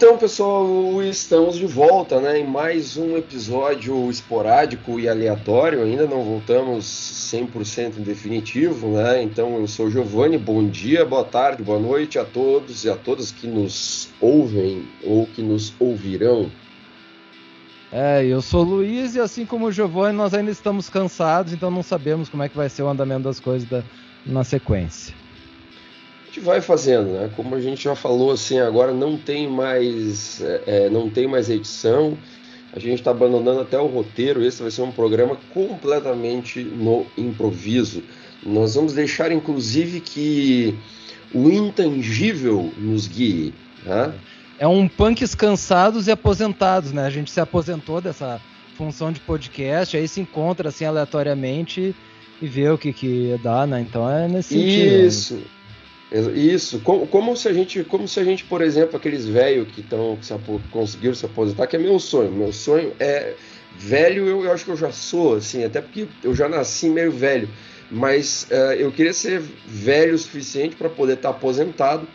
Então, pessoal, estamos de volta né, em mais um episódio esporádico e aleatório. Ainda não voltamos 100% em definitivo, né? Então, eu sou Giovanni. Bom dia, boa tarde, boa noite a todos e a todas que nos ouvem ou que nos ouvirão. É, eu sou o Luiz e assim como o Giovanni, nós ainda estamos cansados, então não sabemos como é que vai ser o andamento das coisas da, na sequência gente vai fazendo, né? Como a gente já falou, assim, agora não tem mais, é, é não tem mais edição. A gente está abandonando até o roteiro. Esse vai ser um programa completamente no improviso. Nós vamos deixar, inclusive, que o intangível nos guie. Né? É um punks cansados e aposentados, né? A gente se aposentou dessa função de podcast, aí se encontra assim aleatoriamente e vê o que, que dá, né? Então é nesse sentido. Né? Isso. Como, como, se a gente, como se a gente, por exemplo, aqueles velhos que estão que se, conseguiram se aposentar, que é meu sonho. Meu sonho é velho, eu, eu, acho que eu já sou, assim, até porque eu já nasci meio velho. Mas uh, eu queria ser velho o suficiente para poder estar tá aposentado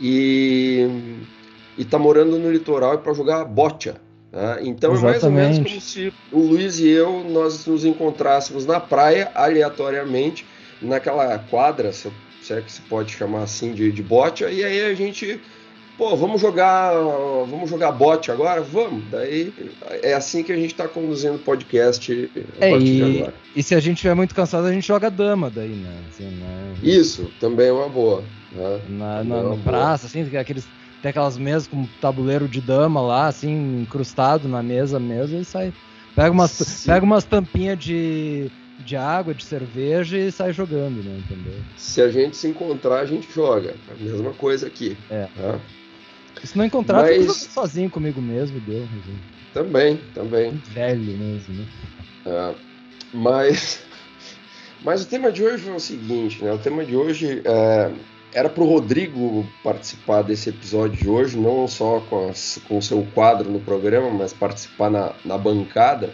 e estar tá morando no litoral para jogar bocha. Tá? Então Exatamente. é mais ou menos como se o Luiz e eu nós nos encontrássemos na praia aleatoriamente naquela quadra, se eu se é que se pode chamar assim de, de bot, e aí a gente, pô, vamos jogar, vamos jogar bot agora? Vamos. Daí é assim que a gente está conduzindo o podcast a é, partir e, de agora. E se a gente estiver muito cansado, a gente joga dama daí, né? Assim, né? Isso, também é uma boa. Né? Na, na, é na praça, assim, aqueles tem aquelas mesas com tabuleiro de dama lá, assim, incrustado na mesa mesmo, e sai. Pega umas, pega umas tampinhas de de água, de cerveja e sai jogando, né? Entendeu? Se a gente se encontrar, a gente joga. A mesma coisa aqui. É. Tá? Se não encontrar, Mas... fica sozinho comigo mesmo, deu. Também, também. Velho mesmo, né? É. Mas. Mas o tema de hoje é o seguinte, né? O tema de hoje é, era para o Rodrigo participar desse episódio de hoje, não só com, as, com o seu quadro no programa, mas participar na, na bancada.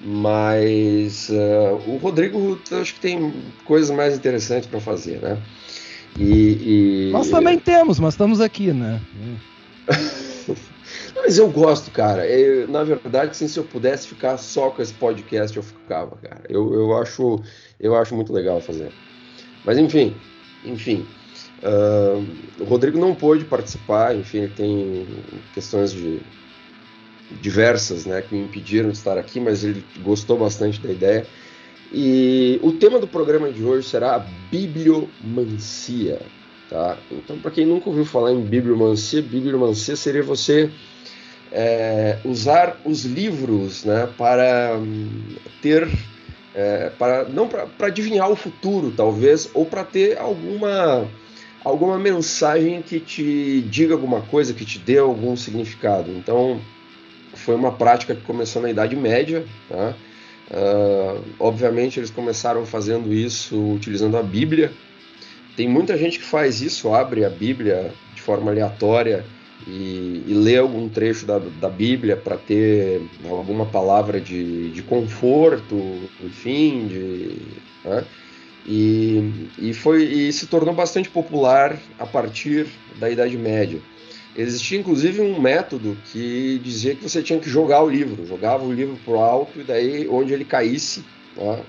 Mas uh, o Rodrigo, acho que tem coisas mais interessantes para fazer, né? E, e... Nós também temos, mas estamos aqui, né? mas eu gosto, cara. Eu, na verdade, assim, se eu pudesse ficar só com esse podcast, eu ficava, cara. Eu, eu, acho, eu acho muito legal fazer. Mas enfim, enfim. Uh, o Rodrigo não pôde participar, enfim, ele tem questões de diversas né, que me impediram de estar aqui, mas ele gostou bastante da ideia. E o tema do programa de hoje será a bibliomancia. Tá? Então, para quem nunca ouviu falar em bibliomancia, bibliomancia seria você é, usar os livros né, para hum, ter. É, para não para adivinhar o futuro, talvez, ou para ter alguma alguma mensagem que te diga alguma coisa, que te dê algum significado. Então, foi uma prática que começou na Idade Média. Tá? Uh, obviamente, eles começaram fazendo isso utilizando a Bíblia. Tem muita gente que faz isso, abre a Bíblia de forma aleatória e, e lê algum trecho da, da Bíblia para ter alguma palavra de, de conforto, enfim, de, né? e, e, foi, e se tornou bastante popular a partir da Idade Média. Existia inclusive um método que dizia que você tinha que jogar o livro, jogava o livro para o alto e daí onde ele caísse, né,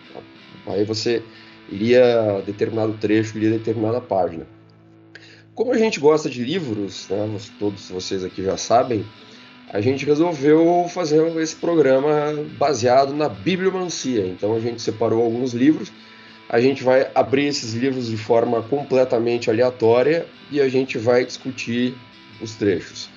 aí você lia determinado trecho, lia determinada página. Como a gente gosta de livros, né, todos vocês aqui já sabem, a gente resolveu fazer esse programa baseado na bibliomancia. Então a gente separou alguns livros, a gente vai abrir esses livros de forma completamente aleatória e a gente vai discutir os trechos.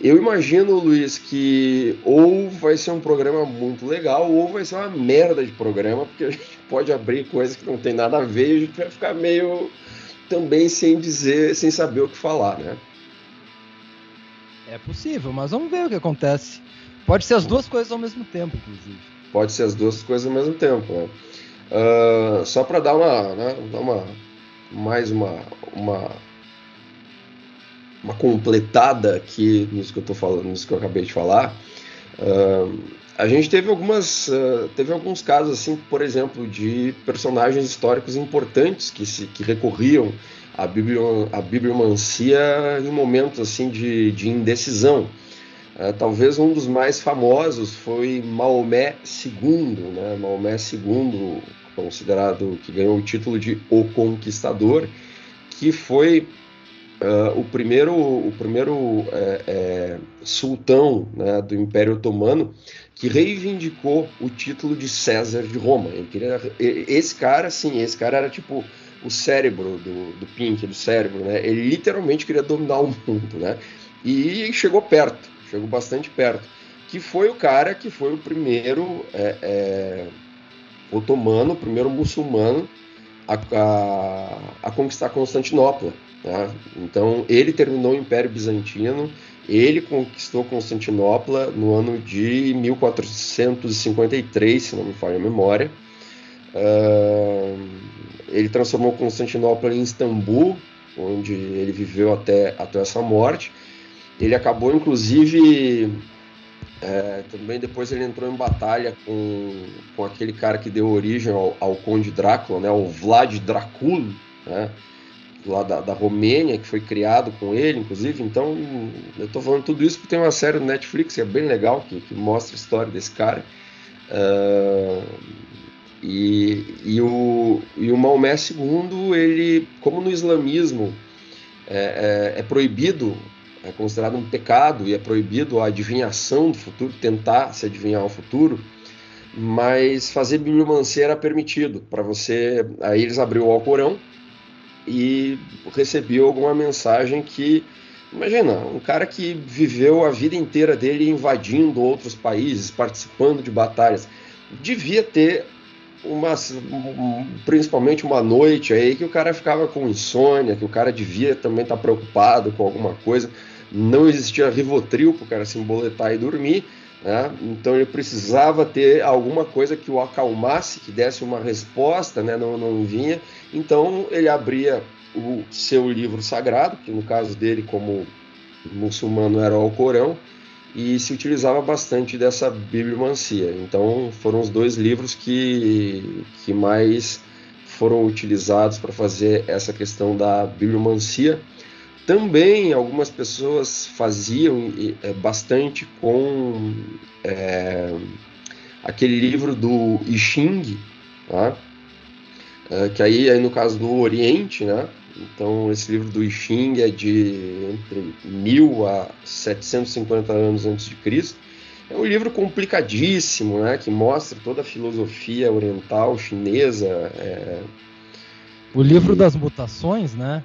Eu imagino, Luiz, que ou vai ser um programa muito legal, ou vai ser uma merda de programa, porque a gente pode abrir coisas que não tem nada a ver e a gente vai ficar meio também sem dizer, sem saber o que falar, né? É possível, mas vamos ver o que acontece. Pode ser as duas coisas ao mesmo tempo, inclusive. Pode ser as duas coisas ao mesmo tempo. Né? Uh, só para dar uma, né, dar uma mais uma, uma uma completada aqui nisso que eu tô falando, nisso que eu acabei de falar. Uh, a gente teve algumas uh, teve alguns casos assim por exemplo de personagens históricos importantes que se que recorriam à, biblio, à bibliomancia em momentos assim de, de indecisão uh, talvez um dos mais famosos foi Maomé II né Maomé II considerado que ganhou o título de o Conquistador que foi Uh, o primeiro, o primeiro é, é, sultão né, do Império Otomano que reivindicou o título de César de Roma. Ele queria, esse cara, sim, esse cara era tipo o cérebro do, do Pink, do cérebro, né? Ele literalmente queria dominar o mundo, né? E chegou perto, chegou bastante perto. Que foi o cara que foi o primeiro é, é, otomano, o primeiro muçulmano a, a, a conquistar Constantinopla. Né? Então ele terminou o Império Bizantino ele conquistou Constantinopla no ano de 1453, se não me falha a memória. Uh, ele transformou Constantinopla em Istambul, onde ele viveu até, até essa morte. Ele acabou, inclusive, é, também depois ele entrou em batalha com, com aquele cara que deu origem ao, ao Conde Drácula, né, o Vlad Dracul, né, lá da, da Romênia, que foi criado com ele, inclusive. Então, eu estou falando tudo isso porque tem uma série do Netflix que é bem legal, que, que mostra a história desse cara. Uh, e, e, o, e o Maomé II, ele, como no islamismo é, é, é proibido, é considerado um pecado e é proibido a adivinhação do futuro, tentar se adivinhar o futuro, mas fazer bibliomancia era permitido para você. Aí eles abriu o Alcorão e recebeu alguma mensagem que imagina um cara que viveu a vida inteira dele invadindo outros países, participando de batalhas, devia ter uma principalmente uma noite aí que o cara ficava com insônia, que o cara devia também estar tá preocupado com alguma coisa. Não existia Rivotril para o cara se emboletar e dormir. Né? Então ele precisava ter alguma coisa que o acalmasse, que desse uma resposta, né? não, não vinha. Então ele abria o seu livro sagrado, que no caso dele, como muçulmano, era o Alcorão, e se utilizava bastante dessa bibliomancia. Então foram os dois livros que, que mais foram utilizados para fazer essa questão da bibliomancia. Também algumas pessoas faziam é, bastante com é, aquele livro do I Ching, tá? É, que aí, aí no caso do Oriente, né? Então esse livro do I Ching é de entre 1000 a 750 anos antes de Cristo. É um livro complicadíssimo, né? Que mostra toda a filosofia oriental chinesa. É... O livro das mutações, né?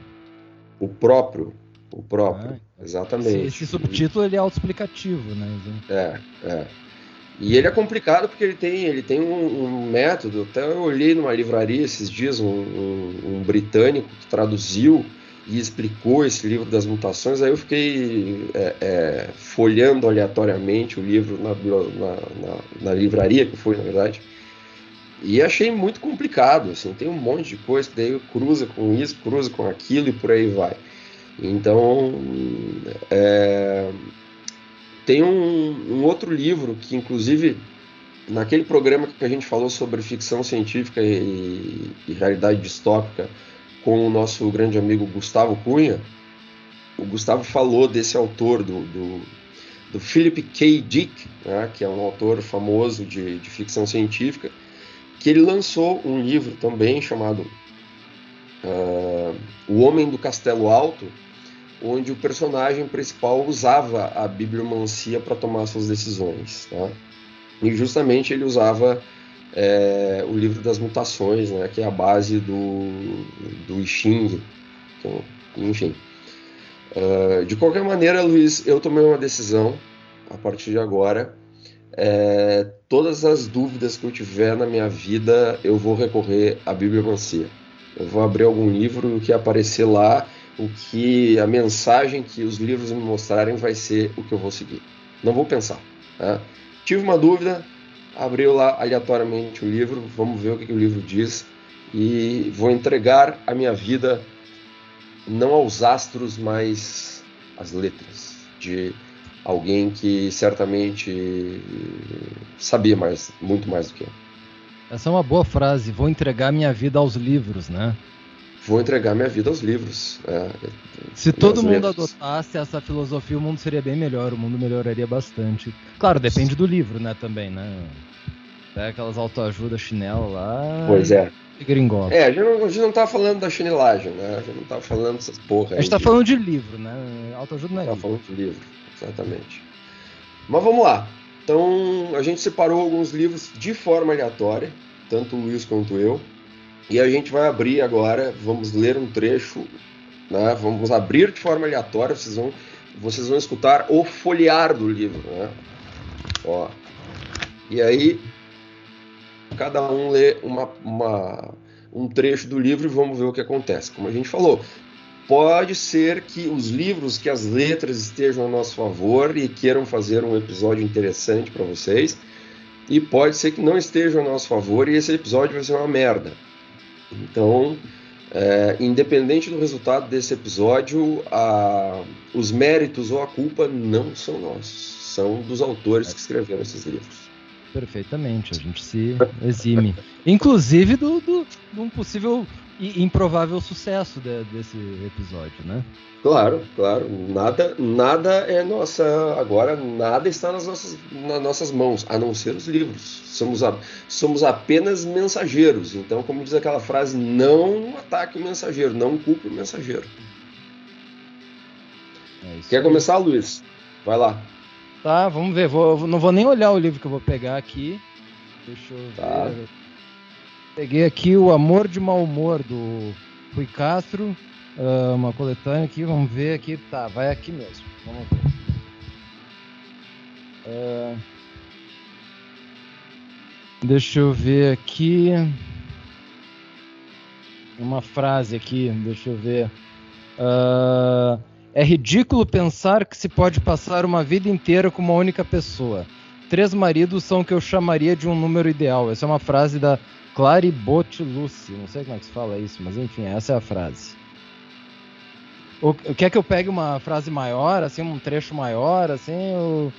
O próprio, o próprio, ah, exatamente. Esse, esse subtítulo ele é autoexplicativo, né? É, é. E ele é complicado porque ele tem, ele tem um, um método. Até eu olhei numa livraria esses dias, um, um, um, britânico que traduziu e explicou esse livro das mutações. Aí eu fiquei é, é, folhando aleatoriamente o livro na, na, na, na, livraria, que foi na verdade. E achei muito complicado. Assim, tem um monte de coisa que daí cruza com isso, cruza com aquilo e por aí vai. Então, é, tem um, um, outro livro que, inclusive, naquele programa que a gente falou sobre ficção científica e, e realidade distópica com o nosso grande amigo Gustavo Cunha, o Gustavo falou desse autor, do, do, do Philip K. Dick, né, que é um autor famoso de, de ficção científica, que ele lançou um livro também chamado uh, O Homem do Castelo Alto, onde o personagem principal usava a bibliomancia para tomar suas decisões. Tá? E justamente ele usava é, o livro das mutações, né, que é a base do, do I Ching. Então, enfim. Uh, de qualquer maneira, Luiz, eu tomei uma decisão a partir de agora. É, todas as dúvidas que eu tiver na minha vida, eu vou recorrer à bibliomancia. Eu vou abrir algum livro, o que aparecer lá, o que a mensagem que os livros me mostrarem vai ser o que eu vou seguir. Não vou pensar. Né? Tive uma dúvida, abriu lá aleatoriamente o livro, vamos ver o que, que o livro diz e vou entregar a minha vida não aos astros, mas às letras, de alguém que certamente sabia mais, muito mais do que eu. Essa é uma boa frase. Vou entregar minha vida aos livros, né? Vou entregar minha vida aos livros. É, Se todo mundo letras. adotasse essa filosofia, o mundo seria bem melhor. O mundo melhoraria bastante. Claro, depende do livro, né? Também, né? Pega aquelas autoajuda chinelo lá. Pois é. Gringola. É, a gente, não, a gente não tá falando da chinelagem, né? A gente não tá falando dessas porra. A gente tá de... falando de livro, né? Autoajuda não é tá livro. falando de livro, exatamente. Mas vamos lá. Então, a gente separou alguns livros de forma aleatória, tanto o Luiz quanto eu. E a gente vai abrir agora, vamos ler um trecho, né? Vamos abrir de forma aleatória, vocês vão, vocês vão escutar o folhear do livro, né? Ó. E aí, cada um lê uma, uma, um trecho do livro e vamos ver o que acontece. Como a gente falou, pode ser que os livros, que as letras estejam a nosso favor e queiram fazer um episódio interessante para vocês, e pode ser que não estejam a nosso favor e esse episódio vai ser uma merda. Então, é, independente do resultado desse episódio, a, os méritos ou a culpa não são nossos, são dos autores que escreveram esses livros. Perfeitamente, a gente se exime. Inclusive do, do, de um possível e improvável sucesso de, desse episódio, né? Claro, claro. Nada, nada é nossa. Agora, nada está nas nossas, nas nossas mãos, a não ser os livros. Somos, a, somos apenas mensageiros. Então, como diz aquela frase, não ataque o mensageiro, não culpe o mensageiro. É Quer começar, Luiz? Vai lá. Tá, vamos ver. Vou, não vou nem olhar o livro que eu vou pegar aqui. Deixa eu tá. ver. Peguei aqui o Amor de Mau Humor do Rui Castro. Uh, uma coletânea aqui, vamos ver aqui. Tá, vai aqui mesmo. Vamos ver. Uh, deixa eu ver aqui. Uma frase aqui, deixa eu ver. Uh, é ridículo pensar que se pode passar uma vida inteira com uma única pessoa. Três maridos são o que eu chamaria de um número ideal. Essa é uma frase da Clary Lucy. Não sei como é que se fala isso, mas enfim, essa é a frase. O, quer que eu pegue uma frase maior, assim, um trecho maior, assim? Ou...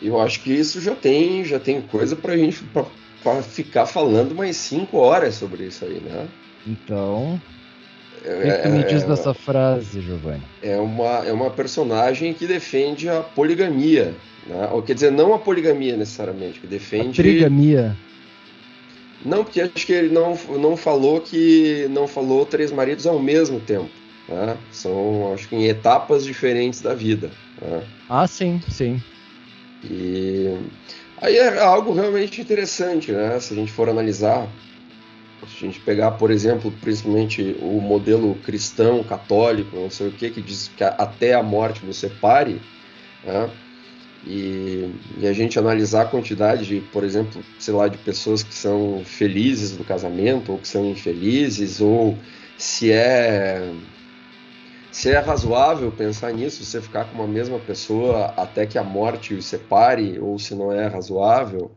Eu acho que isso já tem, já tem coisa pra gente pra, pra ficar falando mais cinco horas sobre isso aí, né? Então, o que, que me diz é, dessa frase, Giovanni? É uma, é uma personagem que defende a poligamia. Né? Ou quer dizer, não a poligamia necessariamente, que defende. A trigamia. Não, porque acho que ele não, não falou que não falou três maridos ao mesmo tempo. Né? São, acho que em etapas diferentes da vida. Né? Ah, sim, sim. E aí é algo realmente interessante, né? Se a gente for analisar se a gente pegar, por exemplo, principalmente o modelo cristão, católico, não sei o que, que diz que até a morte você pare, né? E, e, a gente analisar a quantidade de, por exemplo, sei lá, de pessoas que são felizes no casamento ou que são infelizes, ou se é se é razoável pensar nisso, você ficar com uma mesma pessoa até que a morte o separe, ou se não é razoável,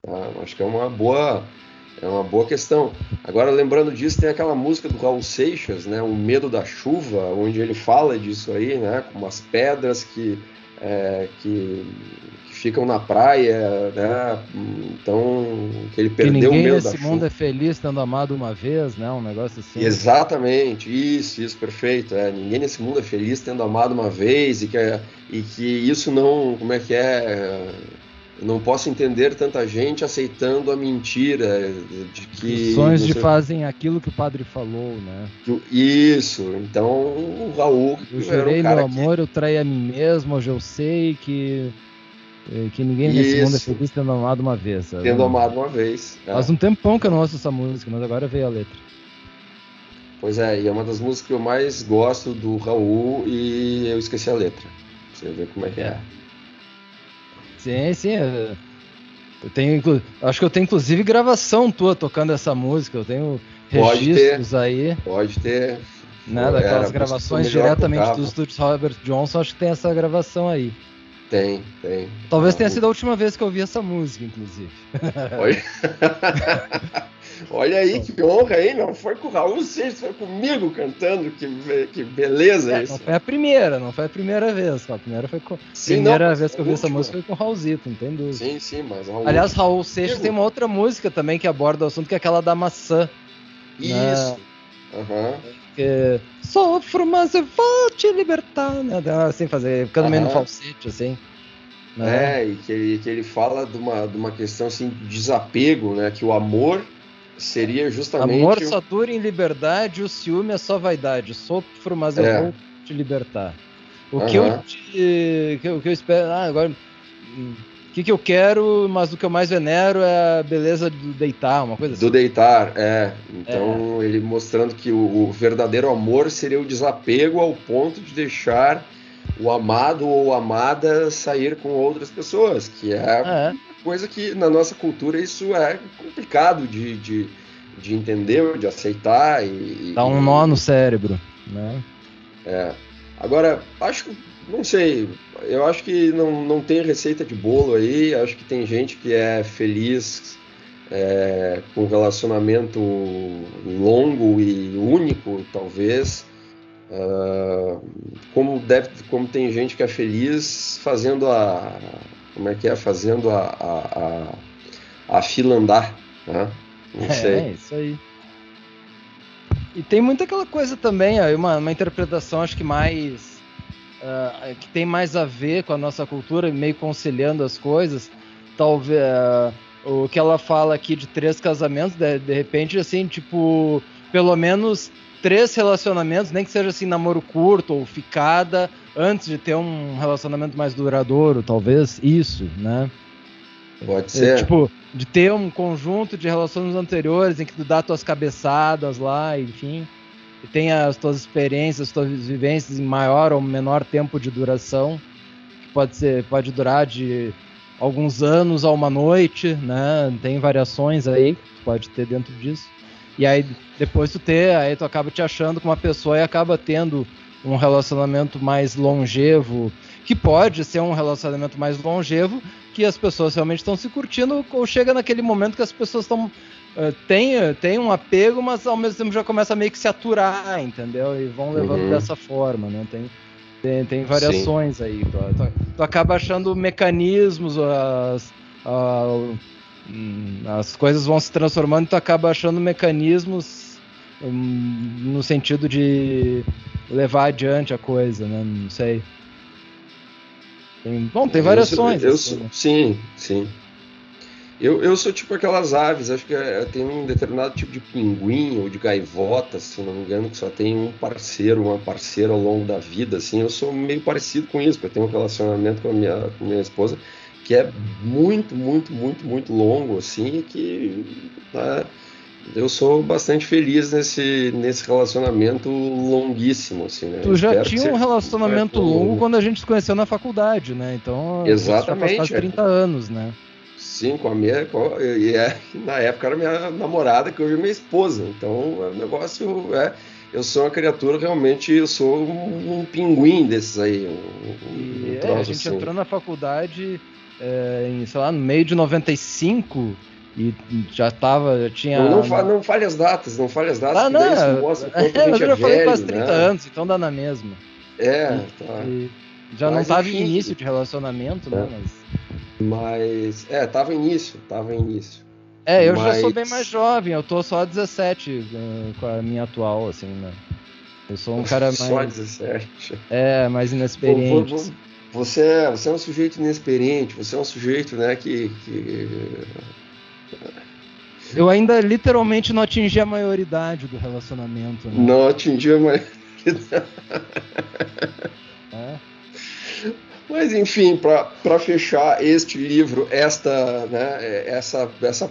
tá? acho que é uma boa é uma boa questão. Agora, lembrando disso, tem aquela música do Raul Seixas, né? O Medo da Chuva, onde ele fala disso aí, né? Com umas pedras que, é, que, que, ficam na praia, né? Então, que ele perdeu que o medo da chuva. nesse mundo é feliz tendo amado uma vez, né? Um negócio assim. Exatamente, isso, isso, perfeito. É, ninguém nesse mundo é feliz tendo amado uma vez e que, e que isso não, como é que é não posso entender tanta gente aceitando a mentira de que. Os sonhos de fazem aquilo que o padre falou, né? Isso, então o Raul. Eu jurei um meu amor, que... eu traí a mim mesmo, hoje eu sei que. Eh, que ninguém nesse mundo é feliz tendo amado uma vez. Sabe? Tendo amado uma vez. É. Faz um tempão que eu não ouço essa música, mas agora veio a letra. Pois é, e é uma das músicas que eu mais gosto do Raul e eu esqueci a letra. Pra você ver como é que é. Sim, sim. Eu tenho, acho que eu tenho inclusive gravação tua tocando essa música. Eu tenho registros aí. Pode ter. Né, daquelas gravações diretamente dos estúdios Robert Johnson, acho que tem essa gravação aí. Tem, tem. Talvez tenha sido a última vez que eu ouvi essa música, inclusive. Oi? Olha aí que honra, hein? Não foi com o Raul Seixas, foi comigo cantando. Que, que beleza é, isso. Não foi a primeira, não foi a primeira vez. A primeira foi com... sim, primeira não, vez que eu vi essa música foi com o Raulzito, não tem dúvida. Sim, sim, mas Raul... Aliás, Raul Seixas tem uma outra música também que aborda o assunto, que é aquela da maçã. Né? Isso. Aham. Né? Que sofro, mas eu vou te libertar, né? Assim, fazer, ficando meio no falsete, assim. Né? É, e que ele, que ele fala de uma, de uma questão assim, de desapego, né? Que o amor seria justamente. Amor só dura em liberdade, o ciúme é só vaidade. Sofro, mas eu é. vou te libertar. O uhum. que eu te, o que eu espero. Ah, agora. O que, que eu quero, mas o que eu mais venero é a beleza do deitar, uma coisa assim. Do deitar, é. Então é. ele mostrando que o, o verdadeiro amor seria o desapego ao ponto de deixar o amado ou amada sair com outras pessoas, que é, é. coisa que na nossa cultura isso é complicado de, de, de entender, de aceitar. E, Dá um nó no cérebro, né? É. Agora, acho que, não sei, eu acho que não, não tem receita de bolo aí, acho que tem gente que é feliz é, com relacionamento longo e único, talvez, Uh, como deve, como tem gente que é feliz fazendo a, como é que é, fazendo a, a, a, a fila andar, né? Não é, sei. É isso aí. E tem muita aquela coisa também, ó, uma, uma interpretação acho que mais uh, que tem mais a ver com a nossa cultura, meio conciliando as coisas. Talvez uh, o que ela fala aqui de três casamentos, de, de repente assim, tipo, pelo menos três relacionamentos, nem que seja assim namoro curto ou ficada, antes de ter um relacionamento mais duradouro, talvez isso, né? Pode é, ser. É, tipo, de ter um conjunto de relações anteriores em que tu dá tuas cabeçadas lá, enfim, e tem as tuas experiências, as tuas vivências em maior ou menor tempo de duração, que pode ser, pode durar de alguns anos a uma noite, né? Tem variações aí que tu pode ter dentro disso. E aí depois tu ter, aí tu acaba te achando com uma pessoa e acaba tendo um relacionamento mais longevo, que pode ser um relacionamento mais longevo, que as pessoas realmente estão se curtindo, ou chega naquele momento que as pessoas estão. Uh, tem, tem um apego, mas ao mesmo tempo já começa a meio que se aturar, entendeu? E vão levando uhum. dessa forma, né? Tem, tem, tem variações Sim. aí. Tu, tu, tu, acaba achando mecanismos, as, as coisas vão se transformando e tu acaba achando mecanismos um, no sentido de levar adiante a coisa, né? Não sei. Tem, bom, tem variações. Eu eu assim, né? Sim, sim. Eu, eu sou tipo aquelas aves, acho que é, tem um determinado tipo de pinguim ou de gaivota, se não me engano, que só tem um parceiro, uma parceira ao longo da vida, assim. Eu sou meio parecido com isso, porque eu tenho um relacionamento com a minha, com a minha esposa que é muito, muito, muito, muito longo, assim, que né, eu sou bastante feliz nesse, nesse relacionamento longuíssimo, assim, né? Tu já Espero tinha um relacionamento longo, longo quando a gente se conheceu na faculdade, né? Então, Exatamente. quase 30 é. anos, né? Sim, com a minha. Com, e é, na época era minha namorada, que hoje é minha esposa. Então, o negócio é. Eu sou uma criatura realmente, eu sou um, um pinguim desses aí. Um, um é, a gente assim. entrou na faculdade é, em, sei lá, no meio de 95 e já tava, já tinha. Não, não, não fale as datas, não fale as datas, ah, não, isso mostra quanto é, eu já é falei velho, quase 30 né? anos, então dá na mesma. É, tá. E já mas, não tava enfim, em início de relacionamento, né? É. Mas... mas. É, tava início, tava início. É, eu mas... já sou bem mais jovem, eu tô só 17 uh, com a minha atual, assim, né? Eu sou um cara mais. Só 17. É, mais inexperiente. Vou, vou, vou, você é, você é um sujeito inexperiente, você é um sujeito né, que, que... Eu ainda literalmente não atingi a maioridade do relacionamento. Né? Não atingi a maioridade. É. Mas enfim, para fechar este livro, esta, né, essa, essa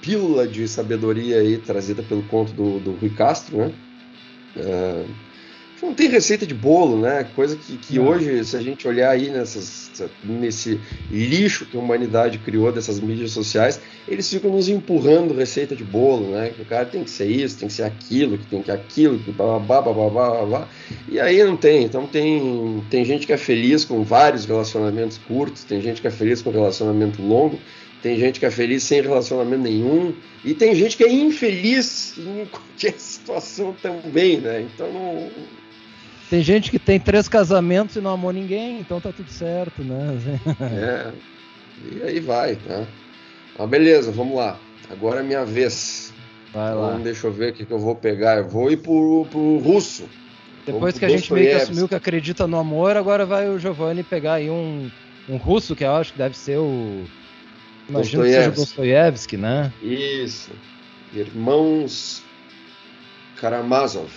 pílula de sabedoria aí trazida pelo conto do, do Rui Castro, né? Uh, não tem receita de bolo, né? Coisa que, que hoje, se a gente olhar aí nessas, nesse lixo que a humanidade criou dessas mídias sociais, eles ficam nos empurrando receita de bolo, né? Que o cara tem que ser isso, tem que ser aquilo, que tem que aquilo, que babá, babá, babá. E aí não tem. Então tem, tem gente que é feliz com vários relacionamentos curtos, tem gente que é feliz com relacionamento longo, tem gente que é feliz sem relacionamento nenhum, e tem gente que é infeliz em qualquer situação também, né? Então não. Tem gente que tem três casamentos e não amou ninguém, então tá tudo certo, né? é. E aí vai, né? Mas beleza, vamos lá. Agora é minha vez. Vai lá. Então, deixa eu ver o que, que eu vou pegar. Eu vou ir pro, pro russo. Depois que a gente meio que assumiu que acredita no amor, agora vai o Giovanni pegar aí um, um russo, que eu acho que deve ser o. Imagino que seja Dostoiévski, né? Isso. Irmãos Karamazov,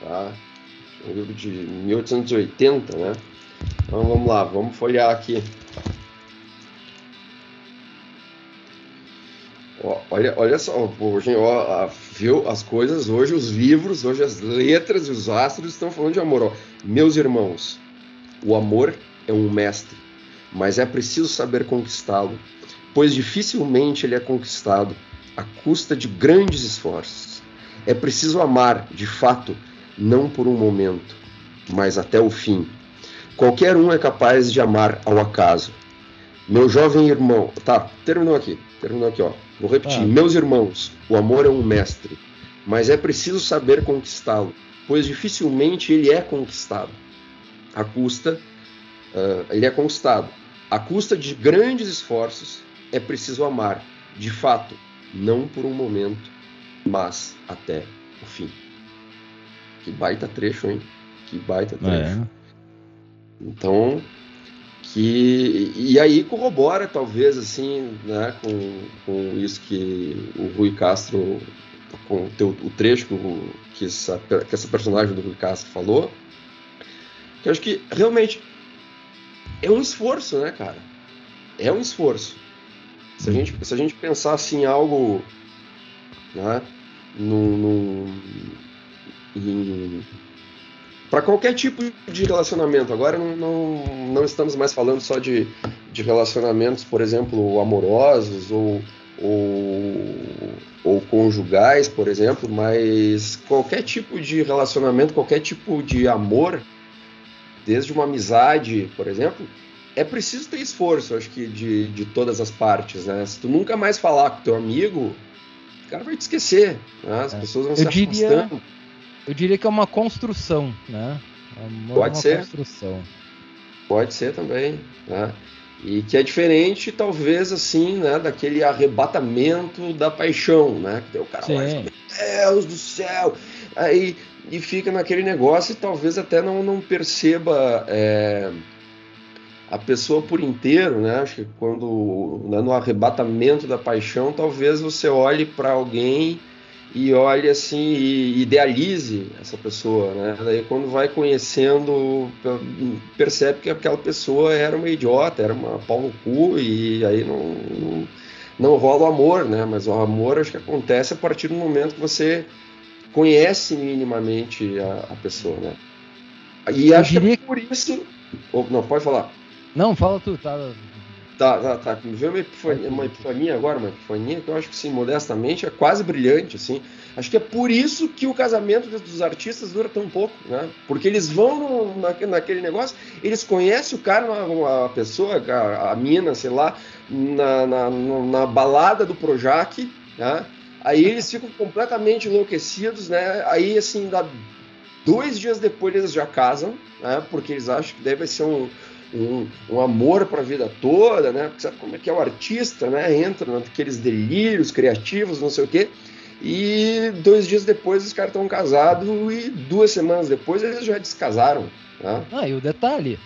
tá? Um livro de 1880, né? Então vamos lá, vamos folhear aqui. Olha, olha só, hoje, ó, viu as coisas hoje, os livros, hoje as letras e os astros estão falando de amor. Ó. Meus irmãos, o amor é um mestre, mas é preciso saber conquistá-lo, pois dificilmente ele é conquistado à custa de grandes esforços. É preciso amar, de fato, não por um momento, mas até o fim. Qualquer um é capaz de amar ao acaso. Meu jovem irmão. Tá, terminou aqui. Terminou aqui, ó. Vou repetir. Ah. Meus irmãos, o amor é um mestre, mas é preciso saber conquistá-lo, pois dificilmente ele é conquistado. A custa, uh, ele é conquistado. A custa de grandes esforços é preciso amar, de fato, não por um momento, mas até o fim. Que baita trecho, hein? Que baita trecho. É. Então, que e aí corrobora talvez assim né com, com isso que o Rui Castro com o, teu, o trecho que essa, que essa personagem do Rui Castro falou que eu acho que realmente é um esforço né cara é um esforço se a gente se a gente pensar assim algo né no, no em, para qualquer tipo de relacionamento. Agora não, não, não, estamos mais falando só de, de relacionamentos, por exemplo, amorosos ou, ou, ou conjugais, por exemplo, mas qualquer tipo de relacionamento, qualquer tipo de amor, desde uma amizade, por exemplo, é preciso ter esforço, acho que, de, de todas as partes, né? Se tu nunca mais falar com teu amigo, o cara vai te esquecer, né? As é. pessoas vão Eu se diria... afastando eu diria que é uma construção, né? Amor Pode é uma ser. Construção. Pode ser também, né? E que é diferente, talvez, assim, né, daquele arrebatamento da paixão, né? Que o cara Sim. olha, meu Deus do céu! Aí, e fica naquele negócio e talvez até não, não perceba é, a pessoa por inteiro, né? Acho que quando, né, no arrebatamento da paixão, talvez você olhe para alguém e olhe assim e idealize essa pessoa, né? Daí quando vai conhecendo, percebe que aquela pessoa era uma idiota, era uma pau no cu e aí não, não, não rola o amor, né? Mas o amor acho que acontece a partir do momento que você conhece minimamente a, a pessoa, né? E Eu acho diria... que é por isso... não, pode falar. Não, fala tu, tá... Tá, tá, tá. Me veio uma epifania, uma epifania agora, uma epifania que eu acho que, sim, modestamente, é quase brilhante, assim. Acho que é por isso que o casamento dos artistas dura tão pouco, né? Porque eles vão no, na, naquele negócio, eles conhecem o cara, a, pessoa, a, a mina, sei lá, na, na, na balada do Projac, né? Aí eles ficam completamente enlouquecidos, né? Aí, assim, dá dois dias depois eles já casam, né? Porque eles acham que deve ser um um, um amor para a vida toda, né? Porque sabe como é que é o artista, né? Entra naqueles delírios criativos, não sei o quê. E dois dias depois os caras estão casados e duas semanas depois eles já descasaram. Né? Ah, e o detalhe,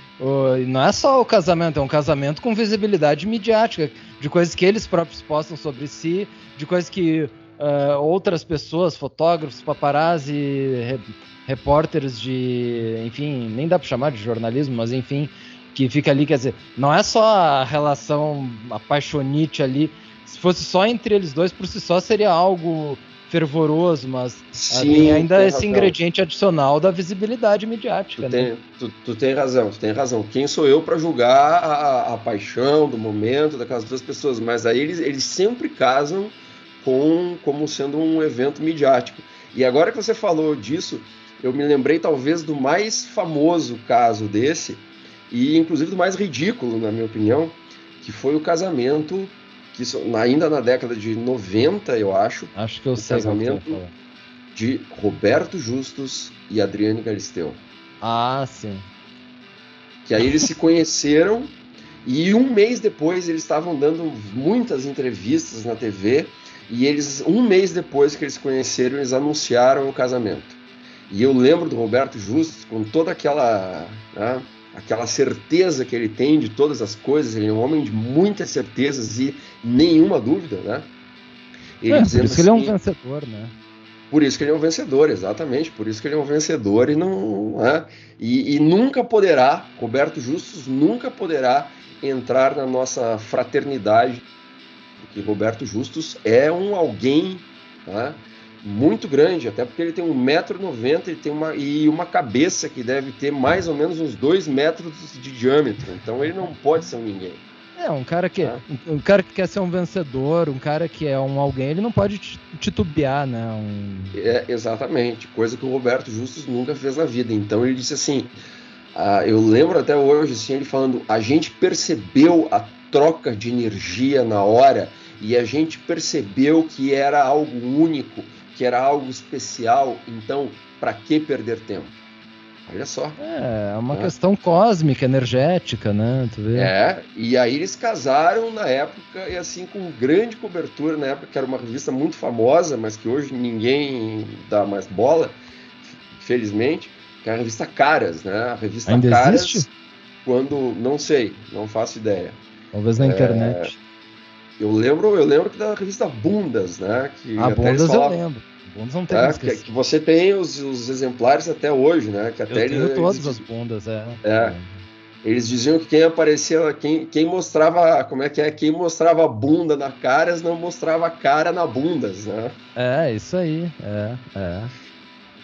não é só o casamento, é um casamento com visibilidade midiática, de coisas que eles próprios postam sobre si, de coisas que uh, outras pessoas, fotógrafos, paparazzi, repórteres de, enfim, nem dá para chamar de jornalismo, mas enfim, que fica ali, quer dizer, não é só a relação apaixonite ali. Se fosse só entre eles dois, por si só seria algo fervoroso, mas Sim, tem ainda tem esse razão. ingrediente adicional da visibilidade midiática. Tu, né? tem, tu, tu, tem razão, tu tem razão. Quem sou eu para julgar a, a, paixão do momento daquelas duas pessoas? Mas aí eles, eles sempre casam com como sendo um evento midiático. E agora que você falou disso, eu me lembrei talvez do mais famoso caso desse, e inclusive do mais ridículo, na minha opinião, que foi o casamento que ainda na década de 90, eu acho. Acho que eu sei. Casamento de Roberto Justus e Adriane Galisteu. Ah, sim. Que aí eles se conheceram e um mês depois eles estavam dando muitas entrevistas na TV e eles um mês depois que eles se conheceram eles anunciaram o casamento. E eu lembro do Roberto Justus com toda aquela né, aquela certeza que ele tem de todas as coisas, ele é um homem de muitas certezas e nenhuma dúvida, né? Ele é, por isso assim, que ele é um assim, vencedor, né? Por isso que ele é um vencedor, exatamente. Por isso que ele é um vencedor e não, né? e, e nunca poderá, Roberto Justus nunca poderá entrar na nossa fraternidade, porque Roberto Justus é um alguém, né? Muito grande, até porque ele tem 1,90m e tem uma, e uma cabeça que deve ter mais ou menos uns 2 metros de diâmetro. Então ele não pode ser um ninguém. É, um cara que, um, um, cara que quer ser um vencedor, um cara que é um alguém, ele não pode titubear, né? Um... É, exatamente, coisa que o Roberto Justus nunca fez na vida. Então ele disse assim, ah, eu lembro até hoje, assim, ele falando, a gente percebeu a troca de energia na hora e a gente percebeu que era algo único que era algo especial, então para que perder tempo? Olha só. É, é uma né? questão cósmica, energética, né? É, e aí eles casaram na época, e assim, com grande cobertura na época, que era uma revista muito famosa, mas que hoje ninguém dá mais bola, felizmente, que é a revista Caras, né? A revista Ainda Caras. Existe? Quando. Não sei, não faço ideia. Talvez na é, internet. Eu lembro, eu lembro que da revista Bundas, né? Que a Bundas falavam, eu lembro. Bundas não tem é, que, que, você tem os, os, exemplares até hoje, né? Que até eu tenho eles, todas eles, as bundas, é. é. Eles diziam que quem aparecia, quem, quem mostrava, como é que é? Quem mostrava bunda na caras não mostrava cara na bundas, né? É, isso aí, é, é.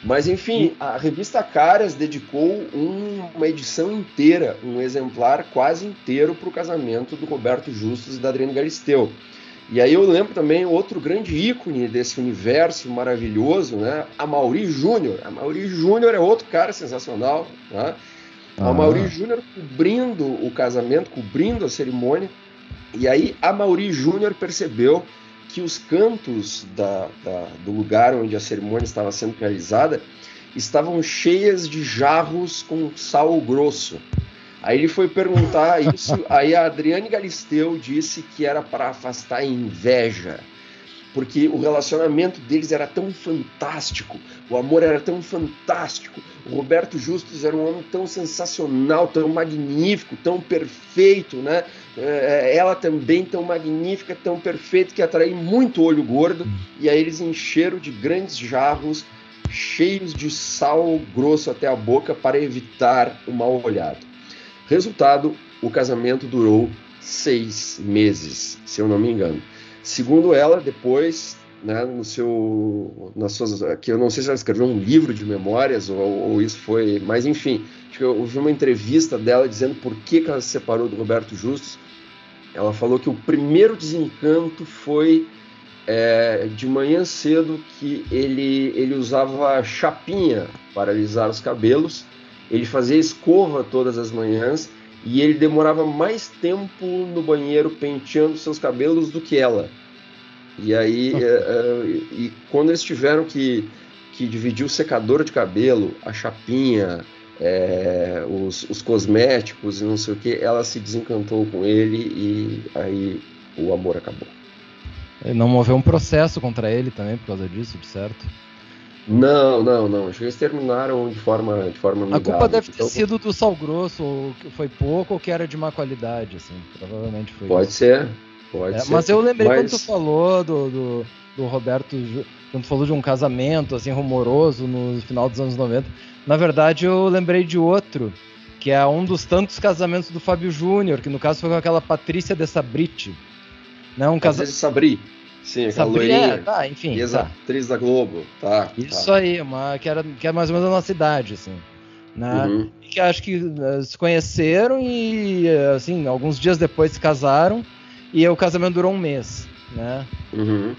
Mas enfim, a revista Caras dedicou um, uma edição inteira, um exemplar quase inteiro para o casamento do Roberto Justus e da Adriane Galisteu. E aí eu lembro também outro grande ícone desse universo maravilhoso, né? A Mauri Júnior. A Mauri Júnior é outro cara sensacional, né? A Mauri Júnior cobrindo o casamento, cobrindo a cerimônia. E aí a Mauri Júnior percebeu que os cantos da, da, do lugar onde a cerimônia estava sendo realizada estavam cheias de jarros com sal grosso. Aí ele foi perguntar isso, aí a Adriane Galisteu disse que era para afastar a inveja, porque o relacionamento deles era tão fantástico, o amor era tão fantástico, o Roberto Justus era um homem tão sensacional, tão magnífico, tão perfeito, né? É, ela também tão magnífica, tão perfeita que atraía muito olho gordo. E aí eles encheram de grandes jarros cheios de sal grosso até a boca para evitar o mal olhado. Resultado: o casamento durou seis meses, se eu não me engano. Segundo ela, depois né, no seu, nas suas, que eu não sei se ela escreveu um livro de memórias ou, ou isso foi, mas enfim, eu ouvi uma entrevista dela dizendo por que, que ela se separou do Roberto Justus. Ela falou que o primeiro desencanto foi é, de manhã cedo que ele, ele usava chapinha para alisar os cabelos, ele fazia escova todas as manhãs e ele demorava mais tempo no banheiro penteando seus cabelos do que ela. E aí, é, é, e quando eles tiveram que, que dividir o secador de cabelo, a chapinha, é, os, os, cosméticos e não sei o que, ela se desencantou com ele e aí o amor acabou. Ele não moveu um processo contra ele também por causa disso, de certo? Não, não, não. Acho que eles terminaram de forma, de forma amigável. A culpa deve ter então... sido do sal grosso, ou que foi pouco, ou que era de má qualidade, assim. Provavelmente foi Pode isso. ser, Pode é, ser. Mas eu lembrei mas... quando tu falou do, do, do, Roberto, quando tu falou de um casamento assim rumoroso no final dos anos 90. Na verdade, eu lembrei de outro, que é um dos tantos casamentos do Fábio Júnior, que no caso foi com aquela Patrícia de Sabriti. Né? Um casa... Sabri. Sim, aquela Sabri, é, tá, enfim. Exa, tá. atriz da Globo. Tá, Isso tá. aí, uma, que, era, que era mais ou menos a nossa idade, assim. Né? Uhum. Que acho que uh, se conheceram e, uh, assim, alguns dias depois se casaram e o casamento durou um mês, né? Uhum.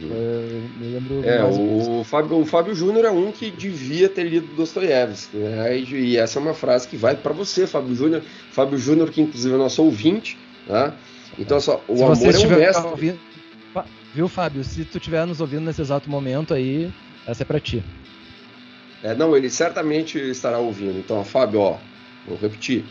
Uhum. Eu, é, o, Fábio, o Fábio Júnior é um que devia ter lido Dostoiévski, né? E, e, essa é uma frase que vai para você, Fábio Júnior. Fábio Júnior, que inclusive é nosso ouvinte, né? Então, só, o se amor é um mestre. Ouvindo, viu, Fábio? Se tu estiver nos ouvindo nesse exato momento aí, essa é pra ti. É, não, ele certamente estará ouvindo. Então, Fábio, ó, vou repetir.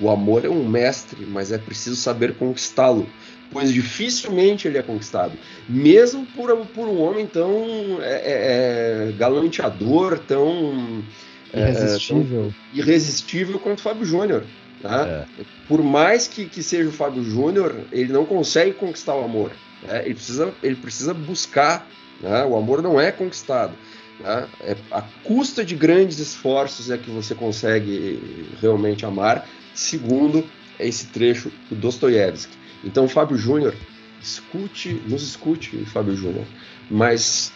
O amor é um mestre, mas é preciso saber conquistá-lo, pois dificilmente ele é conquistado. Mesmo por, por um homem tão é, é, é galanteador, tão é, irresistível, tão irresistível quanto o Fábio Júnior. Tá? É. Por mais que, que seja o Fábio Júnior, ele não consegue conquistar o amor. Né? Ele, precisa, ele precisa buscar. Né? O amor não é conquistado. Né? É, a custa de grandes esforços é que você consegue realmente amar, segundo esse trecho do Dostoiévski. Então, Fábio Júnior, escute, nos escute, Fábio Júnior, mas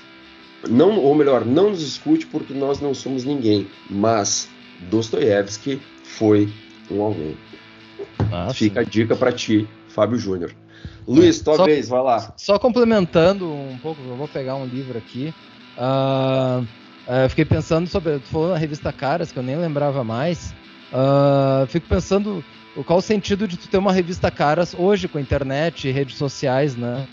não, ou melhor, não nos escute porque nós não somos ninguém, mas Dostoiévski foi um alguém. Ah, Fica a dica para ti, Fábio Júnior. Luiz, tua só, vez, vai lá. Só complementando um pouco, eu vou pegar um livro aqui. Uh, uh, fiquei pensando sobre. Tu falou na revista Caras, que eu nem lembrava mais. Uh, fico pensando qual o sentido de tu ter uma revista Caras hoje com a internet e redes sociais, né?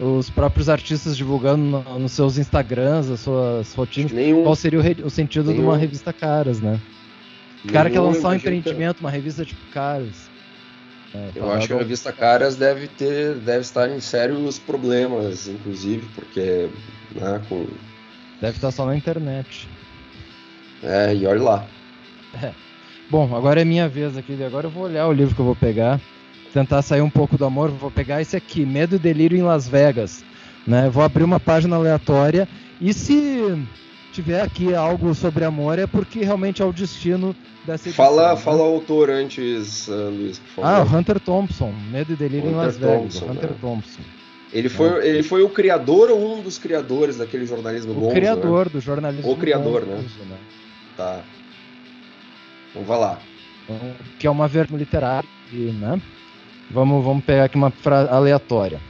Os próprios artistas divulgando no, nos seus Instagrams, as suas rotinas. Nenhum, qual seria o, o sentido nenhum, de uma revista Caras, né? O cara quer lançar um empreendimento, uma revista tipo Caras. É, eu acho que a revista Caras deve ter, deve estar em sérios problemas, inclusive, porque né, com Deve estar só na internet. É, e olha lá. É. Bom, agora é minha vez aqui. Agora eu vou olhar o livro que eu vou pegar. Tentar sair um pouco do amor. Vou pegar esse aqui, Medo e Delírio em Las Vegas. Né? Vou abrir uma página aleatória. E se tiver aqui algo sobre amor, é porque realmente é o destino dessa edição. Fala, né? fala o autor antes, uh, Luiz, por favor. Ah, o Hunter Thompson. Medo e Delírio Hunter em Las Vegas. Hunter né? Thompson. Ele foi, ele foi o criador ou um dos criadores daquele jornalismo O criador né? do jornalismo O criador, né? né? Tá. Então vai lá. Então, que é uma verba literária, né? Vamos, vamos pegar aqui uma frase aleatória.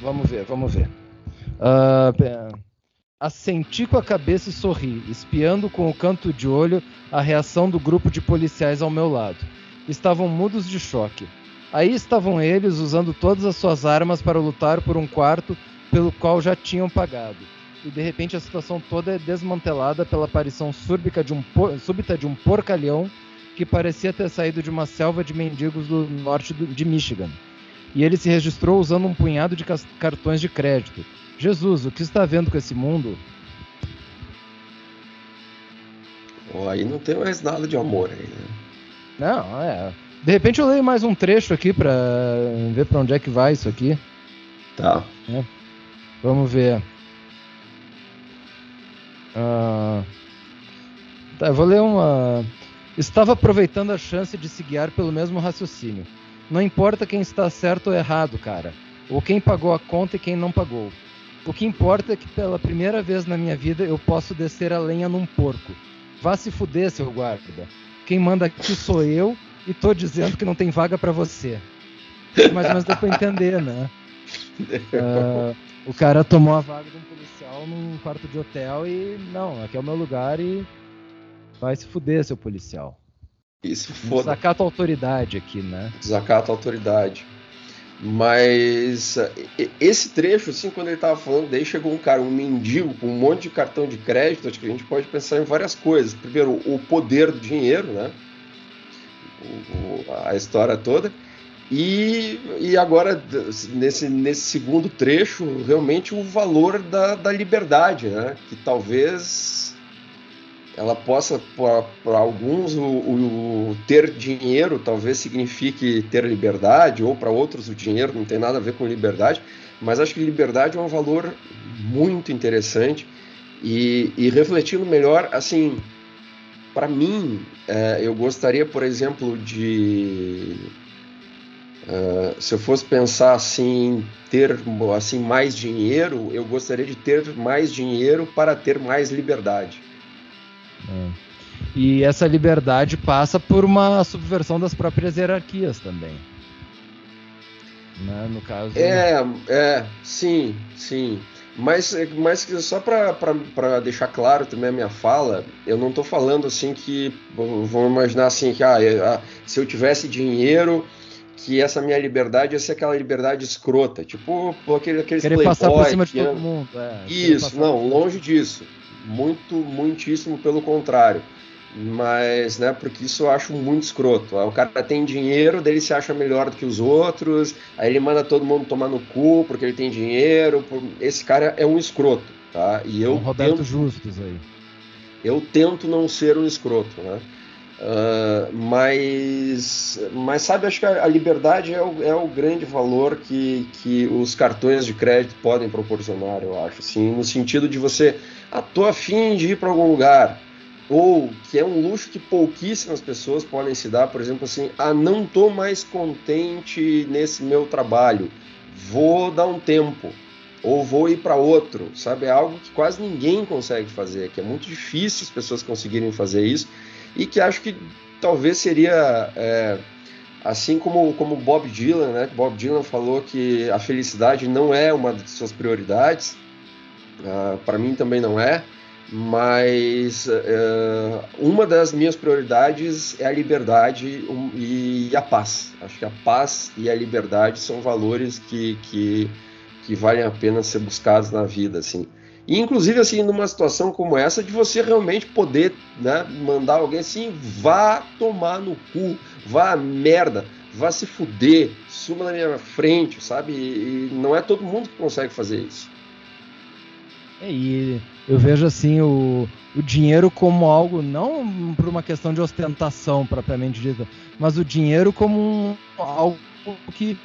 Vamos ver, vamos ver. Uh, assenti com a cabeça e sorri, espiando com o canto de olho a reação do grupo de policiais ao meu lado. Estavam mudos de choque. Aí estavam eles usando todas as suas armas para lutar por um quarto pelo qual já tinham pagado. E de repente a situação toda é desmantelada pela aparição de um, súbita de um porcalhão que parecia ter saído de uma selva de mendigos do norte de Michigan. E ele se registrou usando um punhado de cartões de crédito. Jesus, o que está vendo com esse mundo? Oh, aí não tem mais nada de amor aí, né? Não, é. De repente eu leio mais um trecho aqui pra ver pra onde é que vai isso aqui. Tá. É. Vamos ver. Uh... Tá, eu vou ler uma. Estava aproveitando a chance de se guiar pelo mesmo raciocínio. Não importa quem está certo ou errado, cara. Ou quem pagou a conta e quem não pagou. O que importa é que pela primeira vez na minha vida eu posso descer a lenha num porco. Vá se fuder, seu guarda. Quem manda aqui sou eu e tô dizendo que não tem vaga para você. Ou menos deu pra entender, né? Uh, o cara tomou a vaga de um policial num quarto de hotel e não, aqui é o meu lugar e vai se fuder, seu policial. Isso foda. Desacato a autoridade aqui, né? Desacato a autoridade. Mas esse trecho, assim, quando ele tava falando, daí chegou um cara, um mendigo com um monte de cartão de crédito, acho que a gente pode pensar em várias coisas. Primeiro, o poder do dinheiro, né? o, a história toda. E, e agora, nesse, nesse segundo trecho, realmente o valor da, da liberdade, né? que talvez ela possa, para alguns, o, o, ter dinheiro talvez signifique ter liberdade, ou para outros o dinheiro não tem nada a ver com liberdade, mas acho que liberdade é um valor muito interessante e, e refletindo melhor, assim, para mim, é, eu gostaria, por exemplo, de Uh, se eu fosse pensar assim, ter assim mais dinheiro, eu gostaria de ter mais dinheiro para ter mais liberdade. É. E essa liberdade passa por uma subversão das próprias hierarquias também. Né? No caso. É, é, sim, sim. Mas, mas só para deixar claro também a minha fala, eu não estou falando assim que. Vamos imaginar assim que ah, ah, se eu tivesse dinheiro, que essa minha liberdade ia ser aquela liberdade escrota. Tipo aquele, aqueles Querer playboy, passar por cima de todo mundo. É, Isso, não, longe disso. Muito, muitíssimo pelo contrário. Mas, né, porque isso eu acho muito escroto. O cara tem dinheiro, dele se acha melhor do que os outros, aí ele manda todo mundo tomar no cu porque ele tem dinheiro. Esse cara é um escroto, tá? E eu um Roberto tento, Justus aí. Eu tento não ser um escroto, né? Uh, mas, mas sabe, acho que a, a liberdade é o, é o, grande valor que, que os cartões de crédito podem proporcionar, eu acho. Assim, no sentido de você, ah, tô afim de ir para algum lugar ou que é um luxo que pouquíssimas pessoas podem se dar, por exemplo, assim, ah, não estou mais contente nesse meu trabalho, vou dar um tempo, ou vou ir para outro, sabe? É algo que quase ninguém consegue fazer, que é muito difícil as pessoas conseguirem fazer isso, e que acho que talvez seria, é, assim como, como Bob Dylan, né? Bob Dylan falou que a felicidade não é uma de suas prioridades, ah, para mim também não é, mas uh, uma das minhas prioridades é a liberdade e a paz. Acho que a paz e a liberdade são valores que, que, que valem a pena ser buscados na vida, assim. E, inclusive, assim, numa situação como essa, de você realmente poder né, mandar alguém assim, vá tomar no cu, vá a merda, vá se fuder, suma na minha frente, sabe? E não é todo mundo que consegue fazer isso. É, e eu vejo assim o, o dinheiro como algo, não por uma questão de ostentação propriamente dita, mas o dinheiro como um, algo que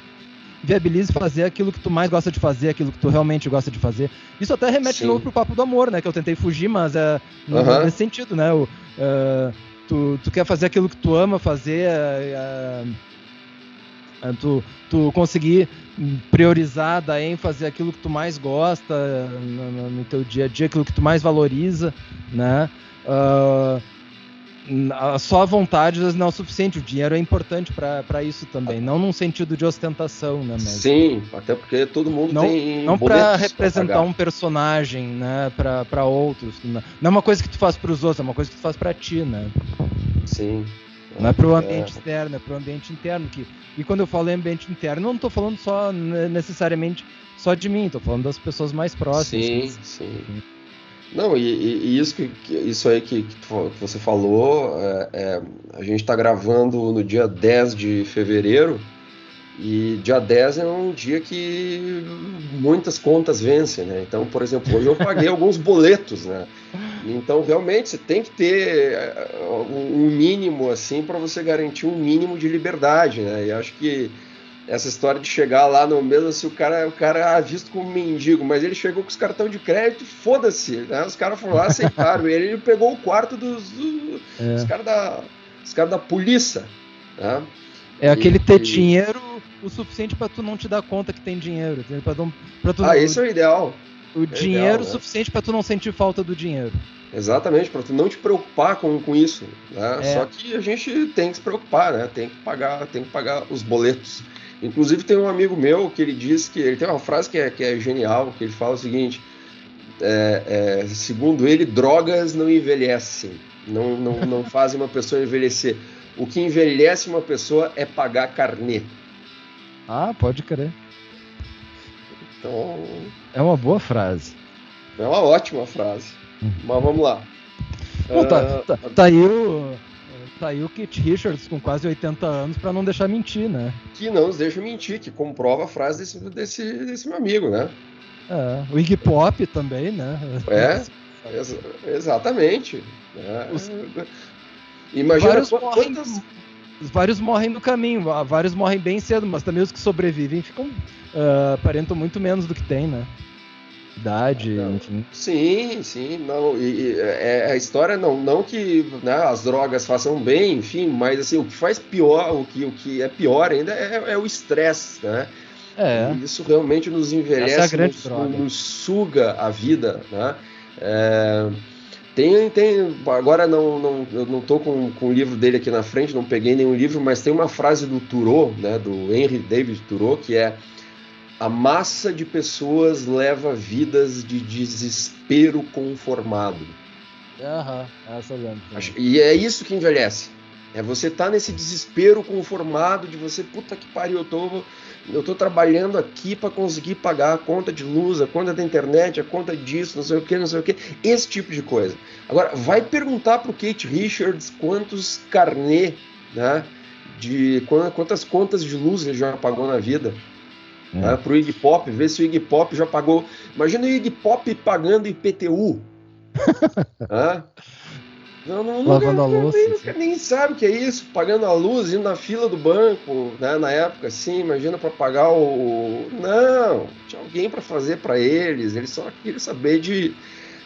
viabilize fazer aquilo que tu mais gosta de fazer, aquilo que tu realmente gosta de fazer. Isso até remete Sim. de novo pro papo do amor, né? Que eu tentei fugir, mas é uhum. nesse sentido, né? O, uh, tu, tu quer fazer aquilo que tu ama fazer, uh, uh, tu, tu conseguir priorizar, dar ênfase àquilo que tu mais gosta no, no teu dia a dia, aquilo que tu mais valoriza, né? Uh, só a vontade não é o suficiente, o dinheiro é importante para isso também, não num sentido de ostentação, né? Mas... Sim, até porque todo mundo não, tem. Não para representar um personagem, né? Para outros. Não é uma coisa que tu faz para os outros, é uma coisa que tu faz para ti, né? Sim. Não é para o ambiente é. externo, é para o ambiente interno. Que, e quando eu falo em ambiente interno, não estou falando só necessariamente só de mim, estou falando das pessoas mais próximas. Sim, sim. Não, e, e, isso, que, isso aí que, que, você falou, é, é, a gente está gravando no dia 10 de fevereiro, e dia 10 é um dia que muitas contas vencem, né? Então, por exemplo, hoje eu paguei alguns boletos, né? Então, realmente, você tem que ter eh, um mínimo, assim, para você garantir um mínimo de liberdade, né? E acho que essa história de chegar lá no mesmo, se o cara, o cara é visto como mendigo, mas ele chegou com os cartões de crédito, foda-se, né? Os caras foram lá, aceitaram ele, ele pegou o quarto dos, dos é. caras da, os cara da polícia, né? É aquele ter dinheiro o suficiente para tu não te dar conta que tem dinheiro. Tu, pra tu, ah, esse é o ideal. O é dinheiro ideal, né? suficiente para tu não sentir falta do dinheiro. Exatamente, para tu não te preocupar com, com isso. Né? É. Só que a gente tem que se preocupar, né? Tem que pagar, tem que pagar os boletos. Inclusive tem um amigo meu que ele diz que ele tem uma frase que é, que é genial, que ele fala o seguinte: é, é, segundo ele, drogas não envelhecem, não, não, não fazem uma pessoa envelhecer. O que envelhece uma pessoa é pagar carnê. Ah, pode crer. Então. É uma boa frase. É uma ótima frase. Uhum. Mas vamos lá. Bom, tá, uh, tá, tá, aí o. Tá aí o Kit Richards com quase 80 anos para não deixar mentir, né? Que não nos deixa mentir, que comprova a frase desse, desse, desse meu amigo, né? É, o Iggy Pop também, né? É, ex exatamente. É. Os... Imagina quantas, vários morrem no caminho, vários morrem bem cedo, mas também os que sobrevivem ficam uh, aparentam muito menos do que tem, né? Idade, não, enfim. Sim, sim, não. E, e é, é, a história não, não que né, as drogas façam bem, enfim, mas assim o que faz pior, o que, o que é pior ainda é, é o estresse, né? É. Isso realmente nos envelhece, é nos, nos, suga a vida, né? É, tem, tem, agora não, não, eu não estou com, com o livro dele aqui na frente, não peguei nenhum livro, mas tem uma frase do Thoreau, né, do Henry David Thoreau, que é a massa de pessoas leva vidas de desespero conformado. Aham, uhum, essa lembro. E é isso que envelhece. É você tá nesse desespero conformado de você, puta que pariu, eu tô, eu tô trabalhando aqui para conseguir pagar a conta de luz, a conta da internet, a conta disso, não sei o que, não sei o que, esse tipo de coisa. Agora, vai perguntar pro Kate Richards quantos carnê, né, de quantas contas de luz ele já pagou na vida. Hum. Né, pro Iggy Pop, ver se o Iggy Pop já pagou. Imagina o Iggy Pop pagando IPTU. ah? Não, não, Lavando nunca, a louça. Nem, assim. nem, sabe o que é isso, pagando a luz, indo na fila do banco, né, na época, assim, imagina para pagar o. Não, tinha alguém para fazer para eles, eles só queriam saber de